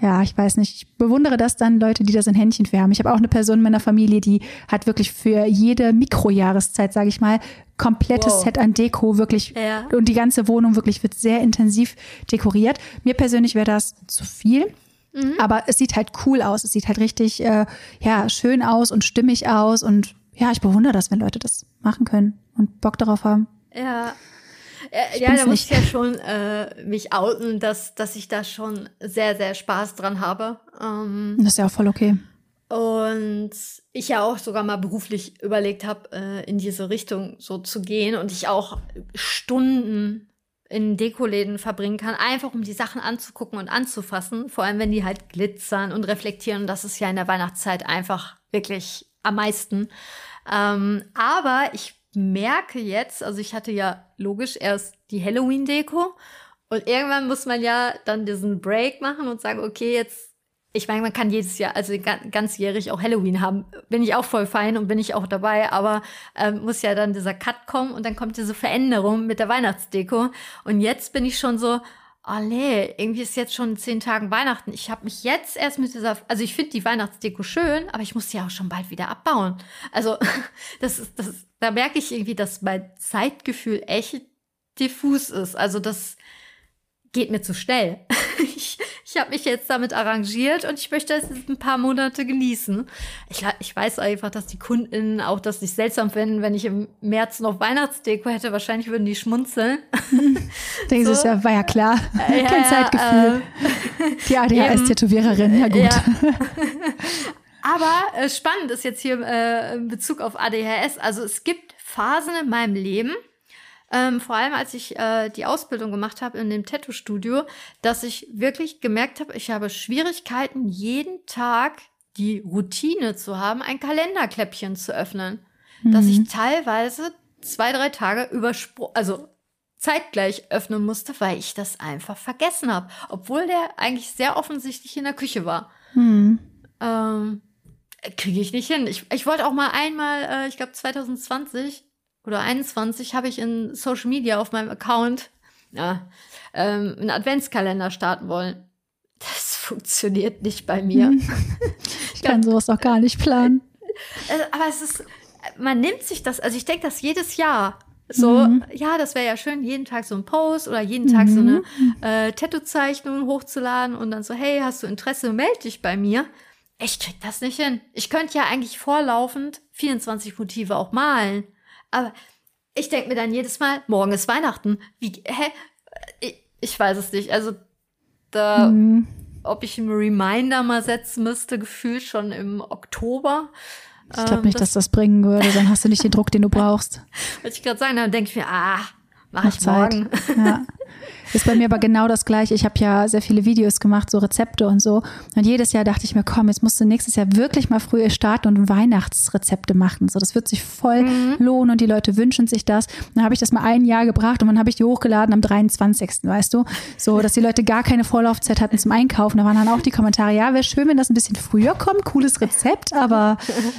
ja, ich weiß nicht. Ich bewundere das dann Leute, die das in Händchen für haben. Ich habe auch eine Person in meiner Familie, die hat wirklich für jede Mikrojahreszeit, sage ich mal, komplettes wow. Set an Deko, wirklich. Ja. Und die ganze Wohnung wirklich wird sehr intensiv dekoriert. Mir persönlich wäre das zu viel. Mhm. Aber es sieht halt cool aus. Es sieht halt richtig, äh, ja, schön aus und stimmig aus. Und ja, ich bewundere das, wenn Leute das machen können und Bock darauf haben. Ja, äh, ja, da muss ich ja schon äh, mich outen, dass, dass ich da schon sehr, sehr Spaß dran habe. Ähm, das ist ja auch voll okay. Und ich ja auch sogar mal beruflich überlegt habe, äh, in diese Richtung so zu gehen und ich auch Stunden in Dekoläden verbringen kann, einfach um die Sachen anzugucken und anzufassen, vor allem wenn die halt glitzern und reflektieren. Und das ist ja in der Weihnachtszeit einfach wirklich am meisten. Ähm, aber ich merke jetzt, also ich hatte ja logisch erst die Halloween-Deko und irgendwann muss man ja dann diesen Break machen und sagen, okay, jetzt, ich meine, man kann jedes Jahr, also ganzjährig auch Halloween haben, bin ich auch voll fein und bin ich auch dabei, aber ähm, muss ja dann dieser Cut kommen und dann kommt diese Veränderung mit der Weihnachtsdeko. Und jetzt bin ich schon so, oh nee, irgendwie ist jetzt schon zehn Tagen Weihnachten. Ich habe mich jetzt erst mit dieser, also ich finde die Weihnachtsdeko schön, aber ich muss sie auch schon bald wieder abbauen. Also das ist, das, da merke ich irgendwie, dass mein Zeitgefühl echt diffus ist. Also das geht mir zu schnell. ich ich habe mich jetzt damit arrangiert und ich möchte es ein paar Monate genießen. Ich, ich weiß einfach, dass die KundInnen auch das nicht seltsam finden, wenn ich im März noch Weihnachtsdeko hätte. Wahrscheinlich würden die schmunzeln. Denkst so. ja, war ja klar. Äh, Kein ja, Zeitgefühl. Äh, die ADHS-Tätowiererin, ja gut. Ja. Aber äh, spannend ist jetzt hier äh, in Bezug auf ADHS. Also es gibt Phasen in meinem Leben, ähm, vor allem als ich äh, die Ausbildung gemacht habe in dem Tattoo-Studio, dass ich wirklich gemerkt habe, ich habe Schwierigkeiten, jeden Tag die Routine zu haben, ein Kalenderkläppchen zu öffnen. Mhm. Dass ich teilweise zwei, drei Tage übersprungen, also zeitgleich öffnen musste, weil ich das einfach vergessen habe. Obwohl der eigentlich sehr offensichtlich in der Küche war. Mhm. Ähm, Kriege ich nicht hin. Ich, ich wollte auch mal einmal, äh, ich glaube 2020, oder 21 habe ich in Social Media auf meinem Account ja, ähm, einen Adventskalender starten wollen. Das funktioniert nicht bei mir. ich kann sowas auch gar nicht planen. Äh, äh, aber es ist, man nimmt sich das, also ich denke das jedes Jahr. So, mhm. ja, das wäre ja schön, jeden Tag so ein Post oder jeden Tag mhm. so eine äh, Tattoo-Zeichnung hochzuladen und dann so, hey, hast du Interesse, melde dich bei mir. Ich krieg das nicht hin. Ich könnte ja eigentlich vorlaufend 24 Motive auch malen. Aber ich denke mir dann jedes Mal, morgen ist Weihnachten. Wie, hä? Ich, ich weiß es nicht. Also da, mhm. ob ich einen Reminder mal setzen müsste, gefühlt schon im Oktober. Ich glaube nicht, ähm, das dass das bringen würde. Dann hast du nicht den Druck, den du brauchst. Wollte ich gerade sagen, dann denke ich mir, ah, mach ich Zeit. morgen. Ja. Ist bei mir aber genau das gleiche. Ich habe ja sehr viele Videos gemacht, so Rezepte und so. Und jedes Jahr dachte ich mir, komm, jetzt musst du nächstes Jahr wirklich mal früher starten und Weihnachtsrezepte machen. So, das wird sich voll mhm. lohnen und die Leute wünschen sich das. dann habe ich das mal ein Jahr gebracht und dann habe ich die hochgeladen am 23. Weißt du? So, dass die Leute gar keine Vorlaufzeit hatten zum Einkaufen. Da waren dann auch die Kommentare, ja, wäre schön, wenn das ein bisschen früher kommt. Cooles Rezept, aber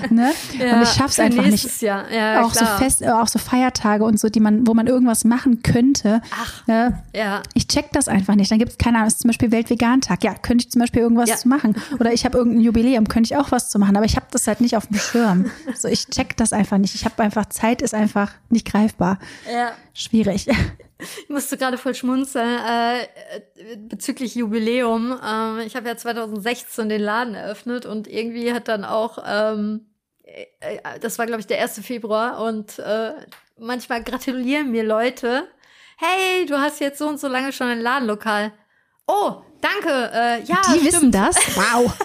ne? Ja, und ich schaff's einfach nicht. Jahr. Ja, auch klar. so fest, auch so Feiertage und so, die man, wo man irgendwas machen könnte. Ach, ne? Ja. Ich check das einfach nicht. Dann gibt es keine Ahnung, ist zum Beispiel Weltvegantag. Ja, könnte ich zum Beispiel irgendwas ja. zu machen. Oder ich habe irgendein Jubiläum, könnte ich auch was zu machen. Aber ich habe das halt nicht auf dem Schirm. So, ich check das einfach nicht. Ich habe einfach, Zeit ist einfach nicht greifbar. Ja. Schwierig. Ich musste gerade voll schmunzeln äh, bezüglich Jubiläum. Ähm, ich habe ja 2016 den Laden eröffnet und irgendwie hat dann auch ähm, äh, das war, glaube ich, der 1. Februar und äh, manchmal gratulieren mir Leute. Hey, du hast jetzt so und so lange schon ein Ladenlokal. Oh, danke. Äh, ja, Die stimmt. wissen das? Wow.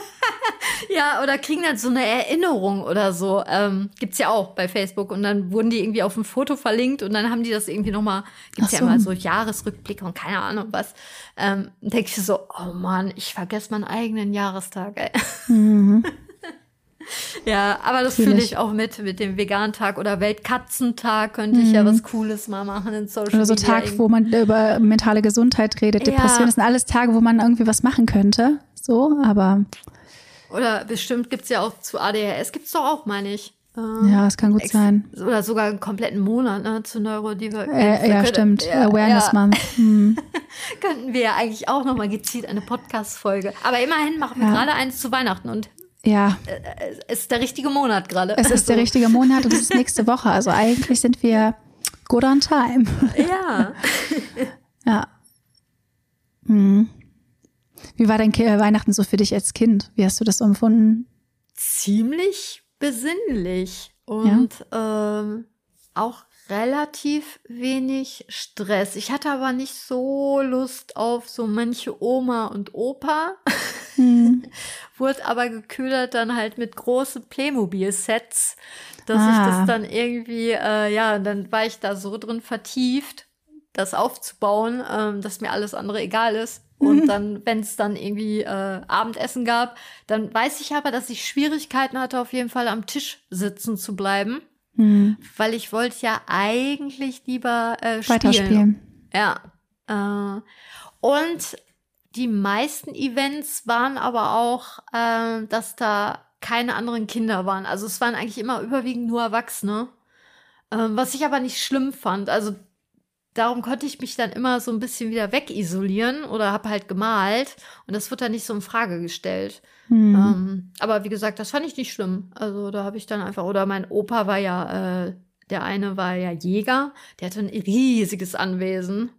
Ja, oder kriegen dann so eine Erinnerung oder so. Ähm, gibt's ja auch bei Facebook. Und dann wurden die irgendwie auf ein Foto verlinkt und dann haben die das irgendwie nochmal, gibt's Ach ja so. immer so Jahresrückblicke und keine Ahnung was. Ähm, denke ich so, oh Mann, ich vergesse meinen eigenen Jahrestag, ey. Mhm. Ja, aber das Fühl fühle ich. auch mit, mit dem Vegantag oder Weltkatzentag könnte ich ja was Cooles mal machen in Social Mhm. Oder so Media. Tag, wo man über mentale Gesundheit redet, Ja. Depression. Das sind alles Tage, wo man irgendwie was machen könnte. So, aber Oder bestimmt gibt's ja auch zu ADHS, gibt's doch auch, meine ich. Äh, ja, es kann gut sein. Oder sogar einen kompletten Monat ne, zu Neurodiver. Äh, ja, stimmt. Awareness ja, Month. Hm. Könnten wir ja eigentlich auch noch mal gezielt eine Podcast-Folge. Aber immerhin machen wir Ja. gerade eins zu Weihnachten und Ja, äh, es ist der richtige Monat gerade. es ist der So. richtige Monat und es ist nächste Woche. Also eigentlich sind wir good on time. Ja. Ja. Hm. Wie war dein äh, Weihnachten so für dich als Kind? Wie hast du das so empfunden? ziemlich besinnlich und ähm, auch relativ wenig Stress. Ich hatte aber nicht so Lust auf so manche Oma und Opa. Hm. Wurde aber geködert dann halt mit großen Playmobil-Sets, dass ich Ah. das dann irgendwie, äh, ja, dann war ich da so drin vertieft, das aufzubauen, ähm, dass mir alles andere egal ist. Und dann, wenn es dann irgendwie äh, Abendessen gab, dann weiß ich aber, dass ich Schwierigkeiten hatte, auf jeden Fall am Tisch sitzen zu bleiben, Hm. weil ich wollte ja eigentlich lieber äh, spielen. Weiterspielen. Ja. Äh, und die meisten Events waren aber auch, äh, dass da keine anderen Kinder waren. Also es waren eigentlich immer überwiegend nur Erwachsene. Ähm, was ich aber nicht schlimm fand. Also darum konnte ich mich dann immer so ein bisschen wieder wegisolieren oder habe halt gemalt. Und das wird dann nicht so in Frage gestellt. Hm. Ähm, aber wie gesagt, das fand ich nicht schlimm. Also da habe ich dann einfach, oder mein Opa war ja, äh, der eine war ja Jäger, der hatte ein riesiges Anwesen.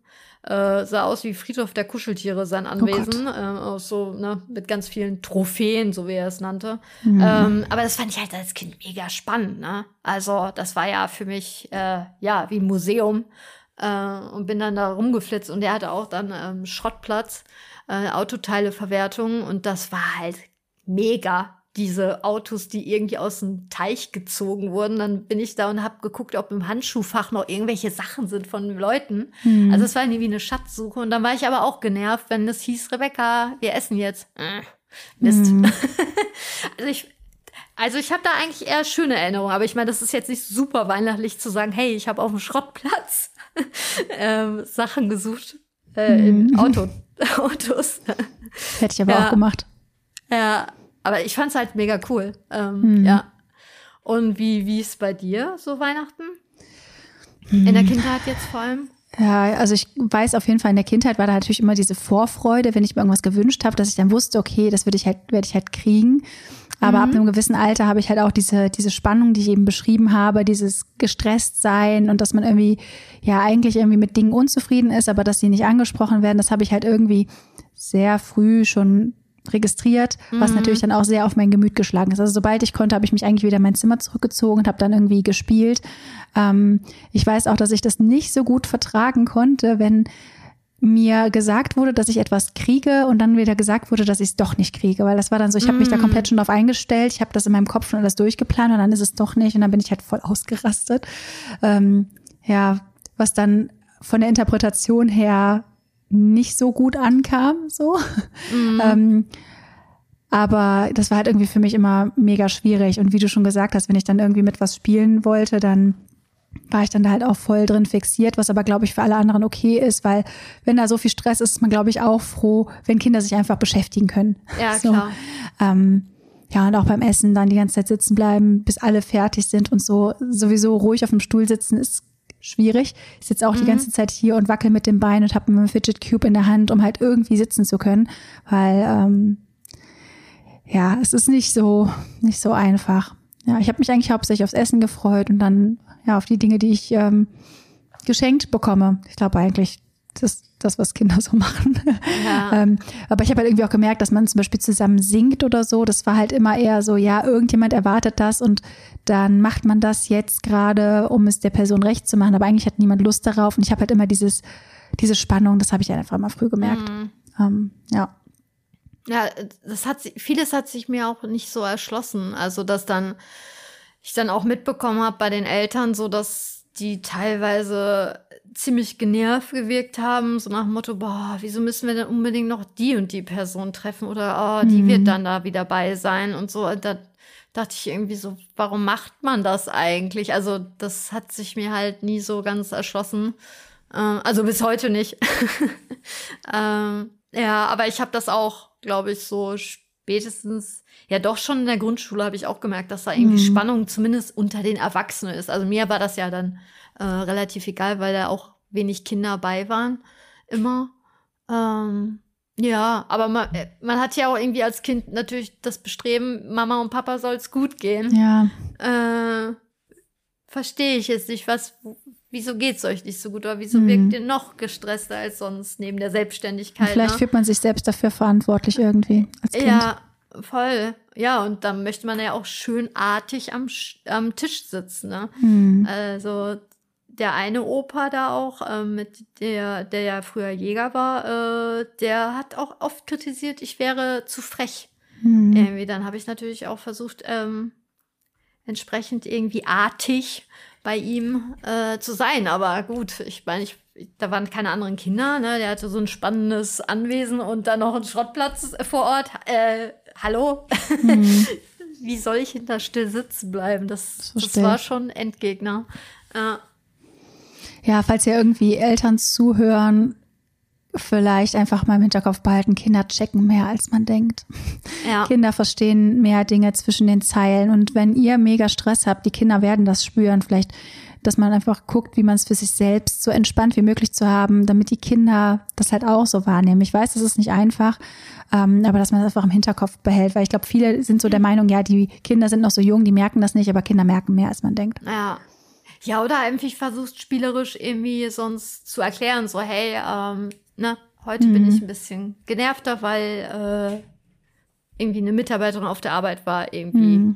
Äh, sah aus wie Friedhof der Kuscheltiere, sein Anwesen. äh, aus so, ne, mit ganz vielen Trophäen, so wie er es nannte. Mhm. Ähm, aber das fand ich halt als Kind mega spannend, ne? Also, das war ja für mich, äh, ja, wie ein Museum. Äh, und bin dann da rumgeflitzt und der hatte auch dann ähm, Schrottplatz, äh, Autoteileverwertung und das war halt mega. Diese Autos, die irgendwie aus dem Teich gezogen wurden, dann bin ich da und habe geguckt, ob im Handschuhfach noch irgendwelche Sachen sind von Leuten. Hm. Also es war irgendwie eine Schatzsuche und dann war ich aber auch genervt, wenn es hieß, Rebecca, wir essen jetzt. Äh, Mist. Hm. also ich, also ich habe da eigentlich eher schöne Erinnerungen, aber ich meine, das ist jetzt nicht super weihnachtlich zu sagen, hey, ich habe auf dem Schrottplatz ähm, Sachen gesucht äh, in Mhm. Auto, Autos. Hätte ich aber Ja. auch gemacht. ja, aber ich fand's halt mega cool. Ähm, Mhm. Ja. Und wie wie ist bei dir so Weihnachten? In der Kindheit jetzt vor allem? Ja, also ich weiß auf jeden Fall, in der Kindheit war da natürlich immer diese Vorfreude, wenn ich mir irgendwas gewünscht habe, dass ich dann wusste, okay, das würde ich halt, werde ich halt kriegen. Aber ab einem gewissen Alter habe ich halt auch diese, diese Spannung, die ich eben beschrieben habe, dieses gestresst sein und dass man irgendwie, ja, eigentlich irgendwie mit Dingen unzufrieden ist, aber dass sie nicht angesprochen werden, das habe ich halt irgendwie sehr früh schon registriert, was natürlich dann auch sehr auf mein Gemüt geschlagen ist. Also sobald ich konnte, habe ich mich eigentlich wieder in mein Zimmer zurückgezogen und habe dann irgendwie gespielt. Ähm, ich weiß auch, dass ich das nicht so gut vertragen konnte, wenn mir gesagt wurde, dass ich etwas kriege und dann wieder gesagt wurde, dass ich es doch nicht kriege, weil das war dann so, ich habe mich da komplett schon drauf eingestellt, ich habe das in meinem Kopf schon alles durchgeplant und dann ist es doch nicht und dann bin ich halt voll ausgerastet. Ähm, ja, was dann von der Interpretation her nicht so gut ankam, so. Ähm, aber das war halt irgendwie für mich immer mega schwierig. Und wie du schon gesagt hast, wenn ich dann irgendwie mit was spielen wollte, dann war ich dann da halt auch voll drin fixiert, was aber, glaube ich, für alle anderen okay ist, weil wenn da so viel Stress ist, ist man, glaube ich, auch froh, wenn Kinder sich einfach beschäftigen können. Ja, so. klar. Ähm, ja, und auch beim Essen dann die ganze Zeit sitzen bleiben, bis alle fertig sind und so sowieso ruhig auf dem Stuhl sitzen ist schwierig. Ich sitze auch die ganze Zeit hier und wackel mit dem Bein und habe einen Fidget Cube in der Hand, um halt irgendwie sitzen zu können, weil ähm, ja, es ist nicht so nicht so einfach. Ja, ich habe mich eigentlich hauptsächlich aufs Essen gefreut und dann ja auf die Dinge, die ich ähm, geschenkt bekomme. Ich glaube eigentlich, das, das, was Kinder so machen. Ja. ähm, aber ich habe halt irgendwie auch gemerkt, dass man zum Beispiel zusammen singt oder so. Das war halt immer eher so, ja, irgendjemand erwartet das und dann macht man das jetzt gerade, um es der Person recht zu machen. Aber eigentlich hat niemand Lust darauf. Und ich habe halt immer dieses, diese Spannung, das habe ich einfach mal früh gemerkt. Mhm. Ähm, ja. Ja, das hat vieles hat sich mir auch nicht so erschlossen. Also, dass dann ich dann auch mitbekommen habe bei den Eltern, so dass die teilweise ziemlich genervt gewirkt haben, so nach dem Motto, boah, wieso müssen wir denn unbedingt noch die und die Person treffen oder oh, die Mhm. wird dann da wieder bei sein und so. Und Da dachte ich irgendwie so, warum macht man das eigentlich? Also das hat sich mir halt nie so ganz erschlossen. Ähm, also bis heute nicht. ähm, ja, aber ich habe das auch, glaube ich, so spätestens, ja doch schon in der Grundschule habe ich auch gemerkt, dass da irgendwie Mhm. Spannung zumindest unter den Erwachsenen ist. Also mir war das ja dann äh, relativ egal, weil da auch wenig Kinder bei waren, immer. Ähm, ja, aber man, äh, man hat ja auch irgendwie als Kind natürlich das Bestreben, Mama und Papa soll es gut gehen. Ja, Äh, Verstehe ich jetzt nicht, was, wieso geht's euch nicht so gut oder wieso Mhm. wirkt ihr noch gestresster als sonst neben der Selbstständigkeit? vielleicht ne? fühlt man sich selbst dafür verantwortlich irgendwie als Kind. Ja, voll. Ja, und dann möchte man ja auch schön artig am, am Tisch sitzen, ne? Hm. Also der eine Opa da auch, ähm, mit der, der ja früher Jäger war, äh, der hat auch oft kritisiert, ich wäre zu frech. Hm. Irgendwie, dann habe ich natürlich auch versucht, ähm, entsprechend irgendwie artig bei ihm äh, zu sein. Aber gut, ich meine, ich, da waren keine anderen Kinder, ne? Der hatte so ein spannendes Anwesen und dann noch einen Schrottplatz vor Ort. Äh, hallo? Hm. Wie soll ich hinter still sitzen bleiben? Das, das war schon Endgegner. Äh, Ja, falls ja irgendwie Eltern zuhören, vielleicht einfach mal im Hinterkopf behalten, Kinder checken mehr, als man denkt. ja. Kinder verstehen mehr Dinge zwischen den Zeilen. Und wenn ihr mega Stress habt, die Kinder werden das spüren. Vielleicht, dass man einfach guckt, wie man es für sich selbst so entspannt wie möglich zu haben, damit die Kinder das halt auch so wahrnehmen. Ich weiß, das ist nicht einfach, ähm, aber dass man das einfach im Hinterkopf behält. Weil ich glaube, viele sind so der Meinung, ja, die Kinder sind noch so jung, die merken das nicht, aber Kinder merken mehr, als man denkt. Ja. Ja, oder einfach versucht spielerisch irgendwie sonst zu erklären, so, hey, ähm, ne, heute bin Mhm. ich ein bisschen genervter, weil äh, irgendwie eine Mitarbeiterin auf der Arbeit war irgendwie Mhm.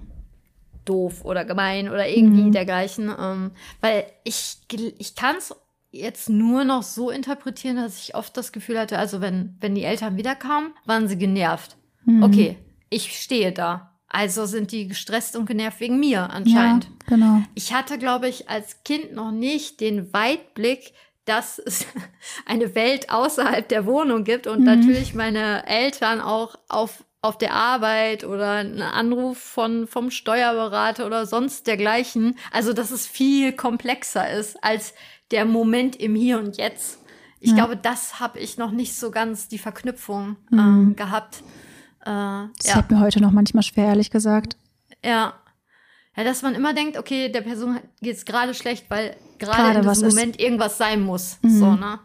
doof oder gemein oder irgendwie Mhm. dergleichen. Ähm, weil ich, ich kann es jetzt nur noch so interpretieren, dass ich oft das Gefühl hatte, also wenn, wenn die Eltern wiederkamen, waren sie genervt. Mhm. Okay, ich stehe da. Also sind die gestresst und genervt wegen mir anscheinend. Ja, genau. Ich hatte, glaube ich, als Kind noch nicht den Weitblick, dass es eine Welt außerhalb der Wohnung gibt und Mhm. natürlich meine Eltern auch auf, auf der Arbeit oder einen Anruf von, vom Steuerberater oder sonst dergleichen. Also, dass es viel komplexer ist als der Moment im Hier und Jetzt. Ich Ja. glaube, das habe ich noch nicht so ganz die Verknüpfung Mhm. ähm, gehabt. Äh, Das ja. fällt mir heute noch manchmal schwer, ehrlich gesagt. Ja. Ja, dass man immer denkt, okay, der Person geht's gerade schlecht, weil gerade in was diesem ist. Moment irgendwas sein muss. Mhm. So, ne?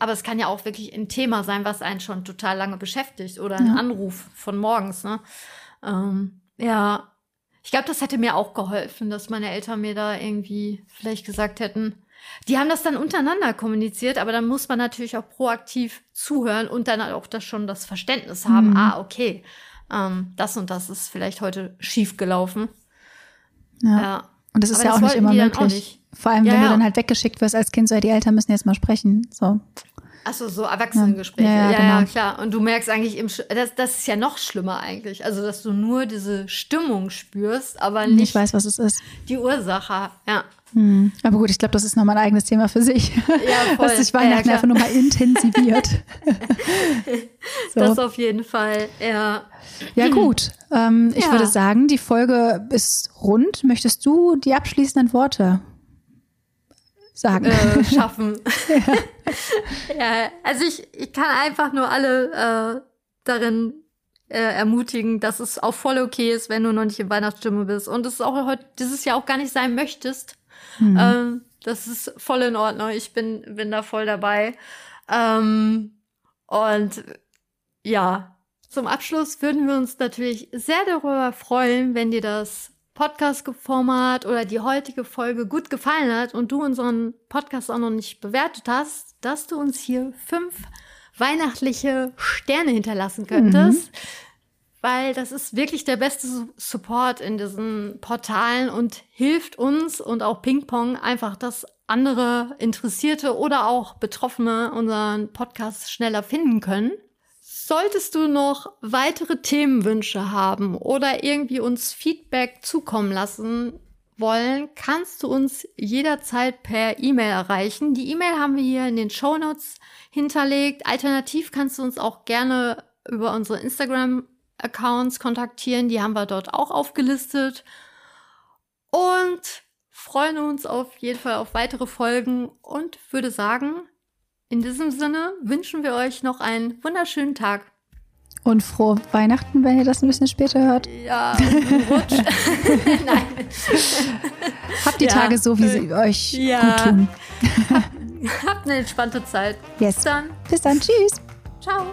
Aber es kann ja auch wirklich ein Thema sein, was einen schon total lange beschäftigt oder ein Ja. Anruf von morgens, ne? Ähm, ja. Ich glaube, das hätte mir auch geholfen, dass meine Eltern mir da irgendwie vielleicht gesagt hätten, die haben das dann untereinander kommuniziert, aber dann muss man natürlich auch proaktiv zuhören und dann auch das schon das Verständnis haben, Mhm. ah, okay, ähm, das und das ist vielleicht heute schief gelaufen. Ja. Ja. Und das ist Aber ja das auch nicht immer möglich. nicht. Vor allem, Ja, wenn du ja. dann halt weggeschickt wirst als Kind, so, ja, die Eltern müssen jetzt mal sprechen. So. Achso, so Erwachsenengespräche. Ja, Ja, ja, ja, genau. klar. Und du merkst eigentlich, im Sch das, das ist ja noch schlimmer eigentlich. Also, dass du nur diese Stimmung spürst, aber Ich nicht weiß, was es ist. die Ursache. Ja. Hm. Aber gut, ich glaube, das ist nochmal ein eigenes Thema für sich. Ja, voll. Was sich Ja, ja, Weihnachten klar. einfach nochmal intensiviert. so. Das auf jeden Fall. Ja. Ja, gut. Ähm, ich Ja. würde sagen, die Folge ist rund. Möchtest du die abschließenden Worte sagen? äh, schaffen. ja, also ich, ich kann einfach nur alle äh, darin äh, ermutigen, dass es auch voll okay ist, wenn du noch nicht in Weihnachtsstimmung bist und es auch heute dieses Jahr auch gar nicht sein möchtest. Hm. Ähm, das ist voll in Ordnung. Ich bin, bin da voll dabei. Ähm, und ja, zum Abschluss würden wir uns natürlich sehr darüber freuen, wenn dir das Podcast-Format oder die heutige Folge gut gefallen hat und du unseren Podcast auch noch nicht bewertet hast, dass du uns hier fünf weihnachtliche Sterne hinterlassen könntest. Mhm. Weil das ist wirklich der beste Support in diesen Portalen und hilft uns und auch Ping-Pong einfach, dass andere Interessierte oder auch Betroffene unseren Podcast schneller finden können. Solltest du noch weitere Themenwünsche haben oder irgendwie uns Feedback zukommen lassen wollen, kannst du uns jederzeit per E-Mail erreichen. Die E-Mail haben wir hier in den Show Notes hinterlegt. Alternativ kannst du uns auch gerne über unsere Instagram-Accounts kontaktieren. Die haben wir dort auch aufgelistet. Und freuen uns auf jeden Fall auf weitere Folgen und würde sagen, in diesem Sinne wünschen wir euch noch einen wunderschönen Tag. Und frohe Weihnachten, wenn ihr das ein bisschen später hört. Ja, Rutsch. Nein. Habt die ja. Tage so, wie sie euch ja. gut tun. Habt eine entspannte Zeit. Yes. Bis dann. Bis dann. Tschüss. Ciao.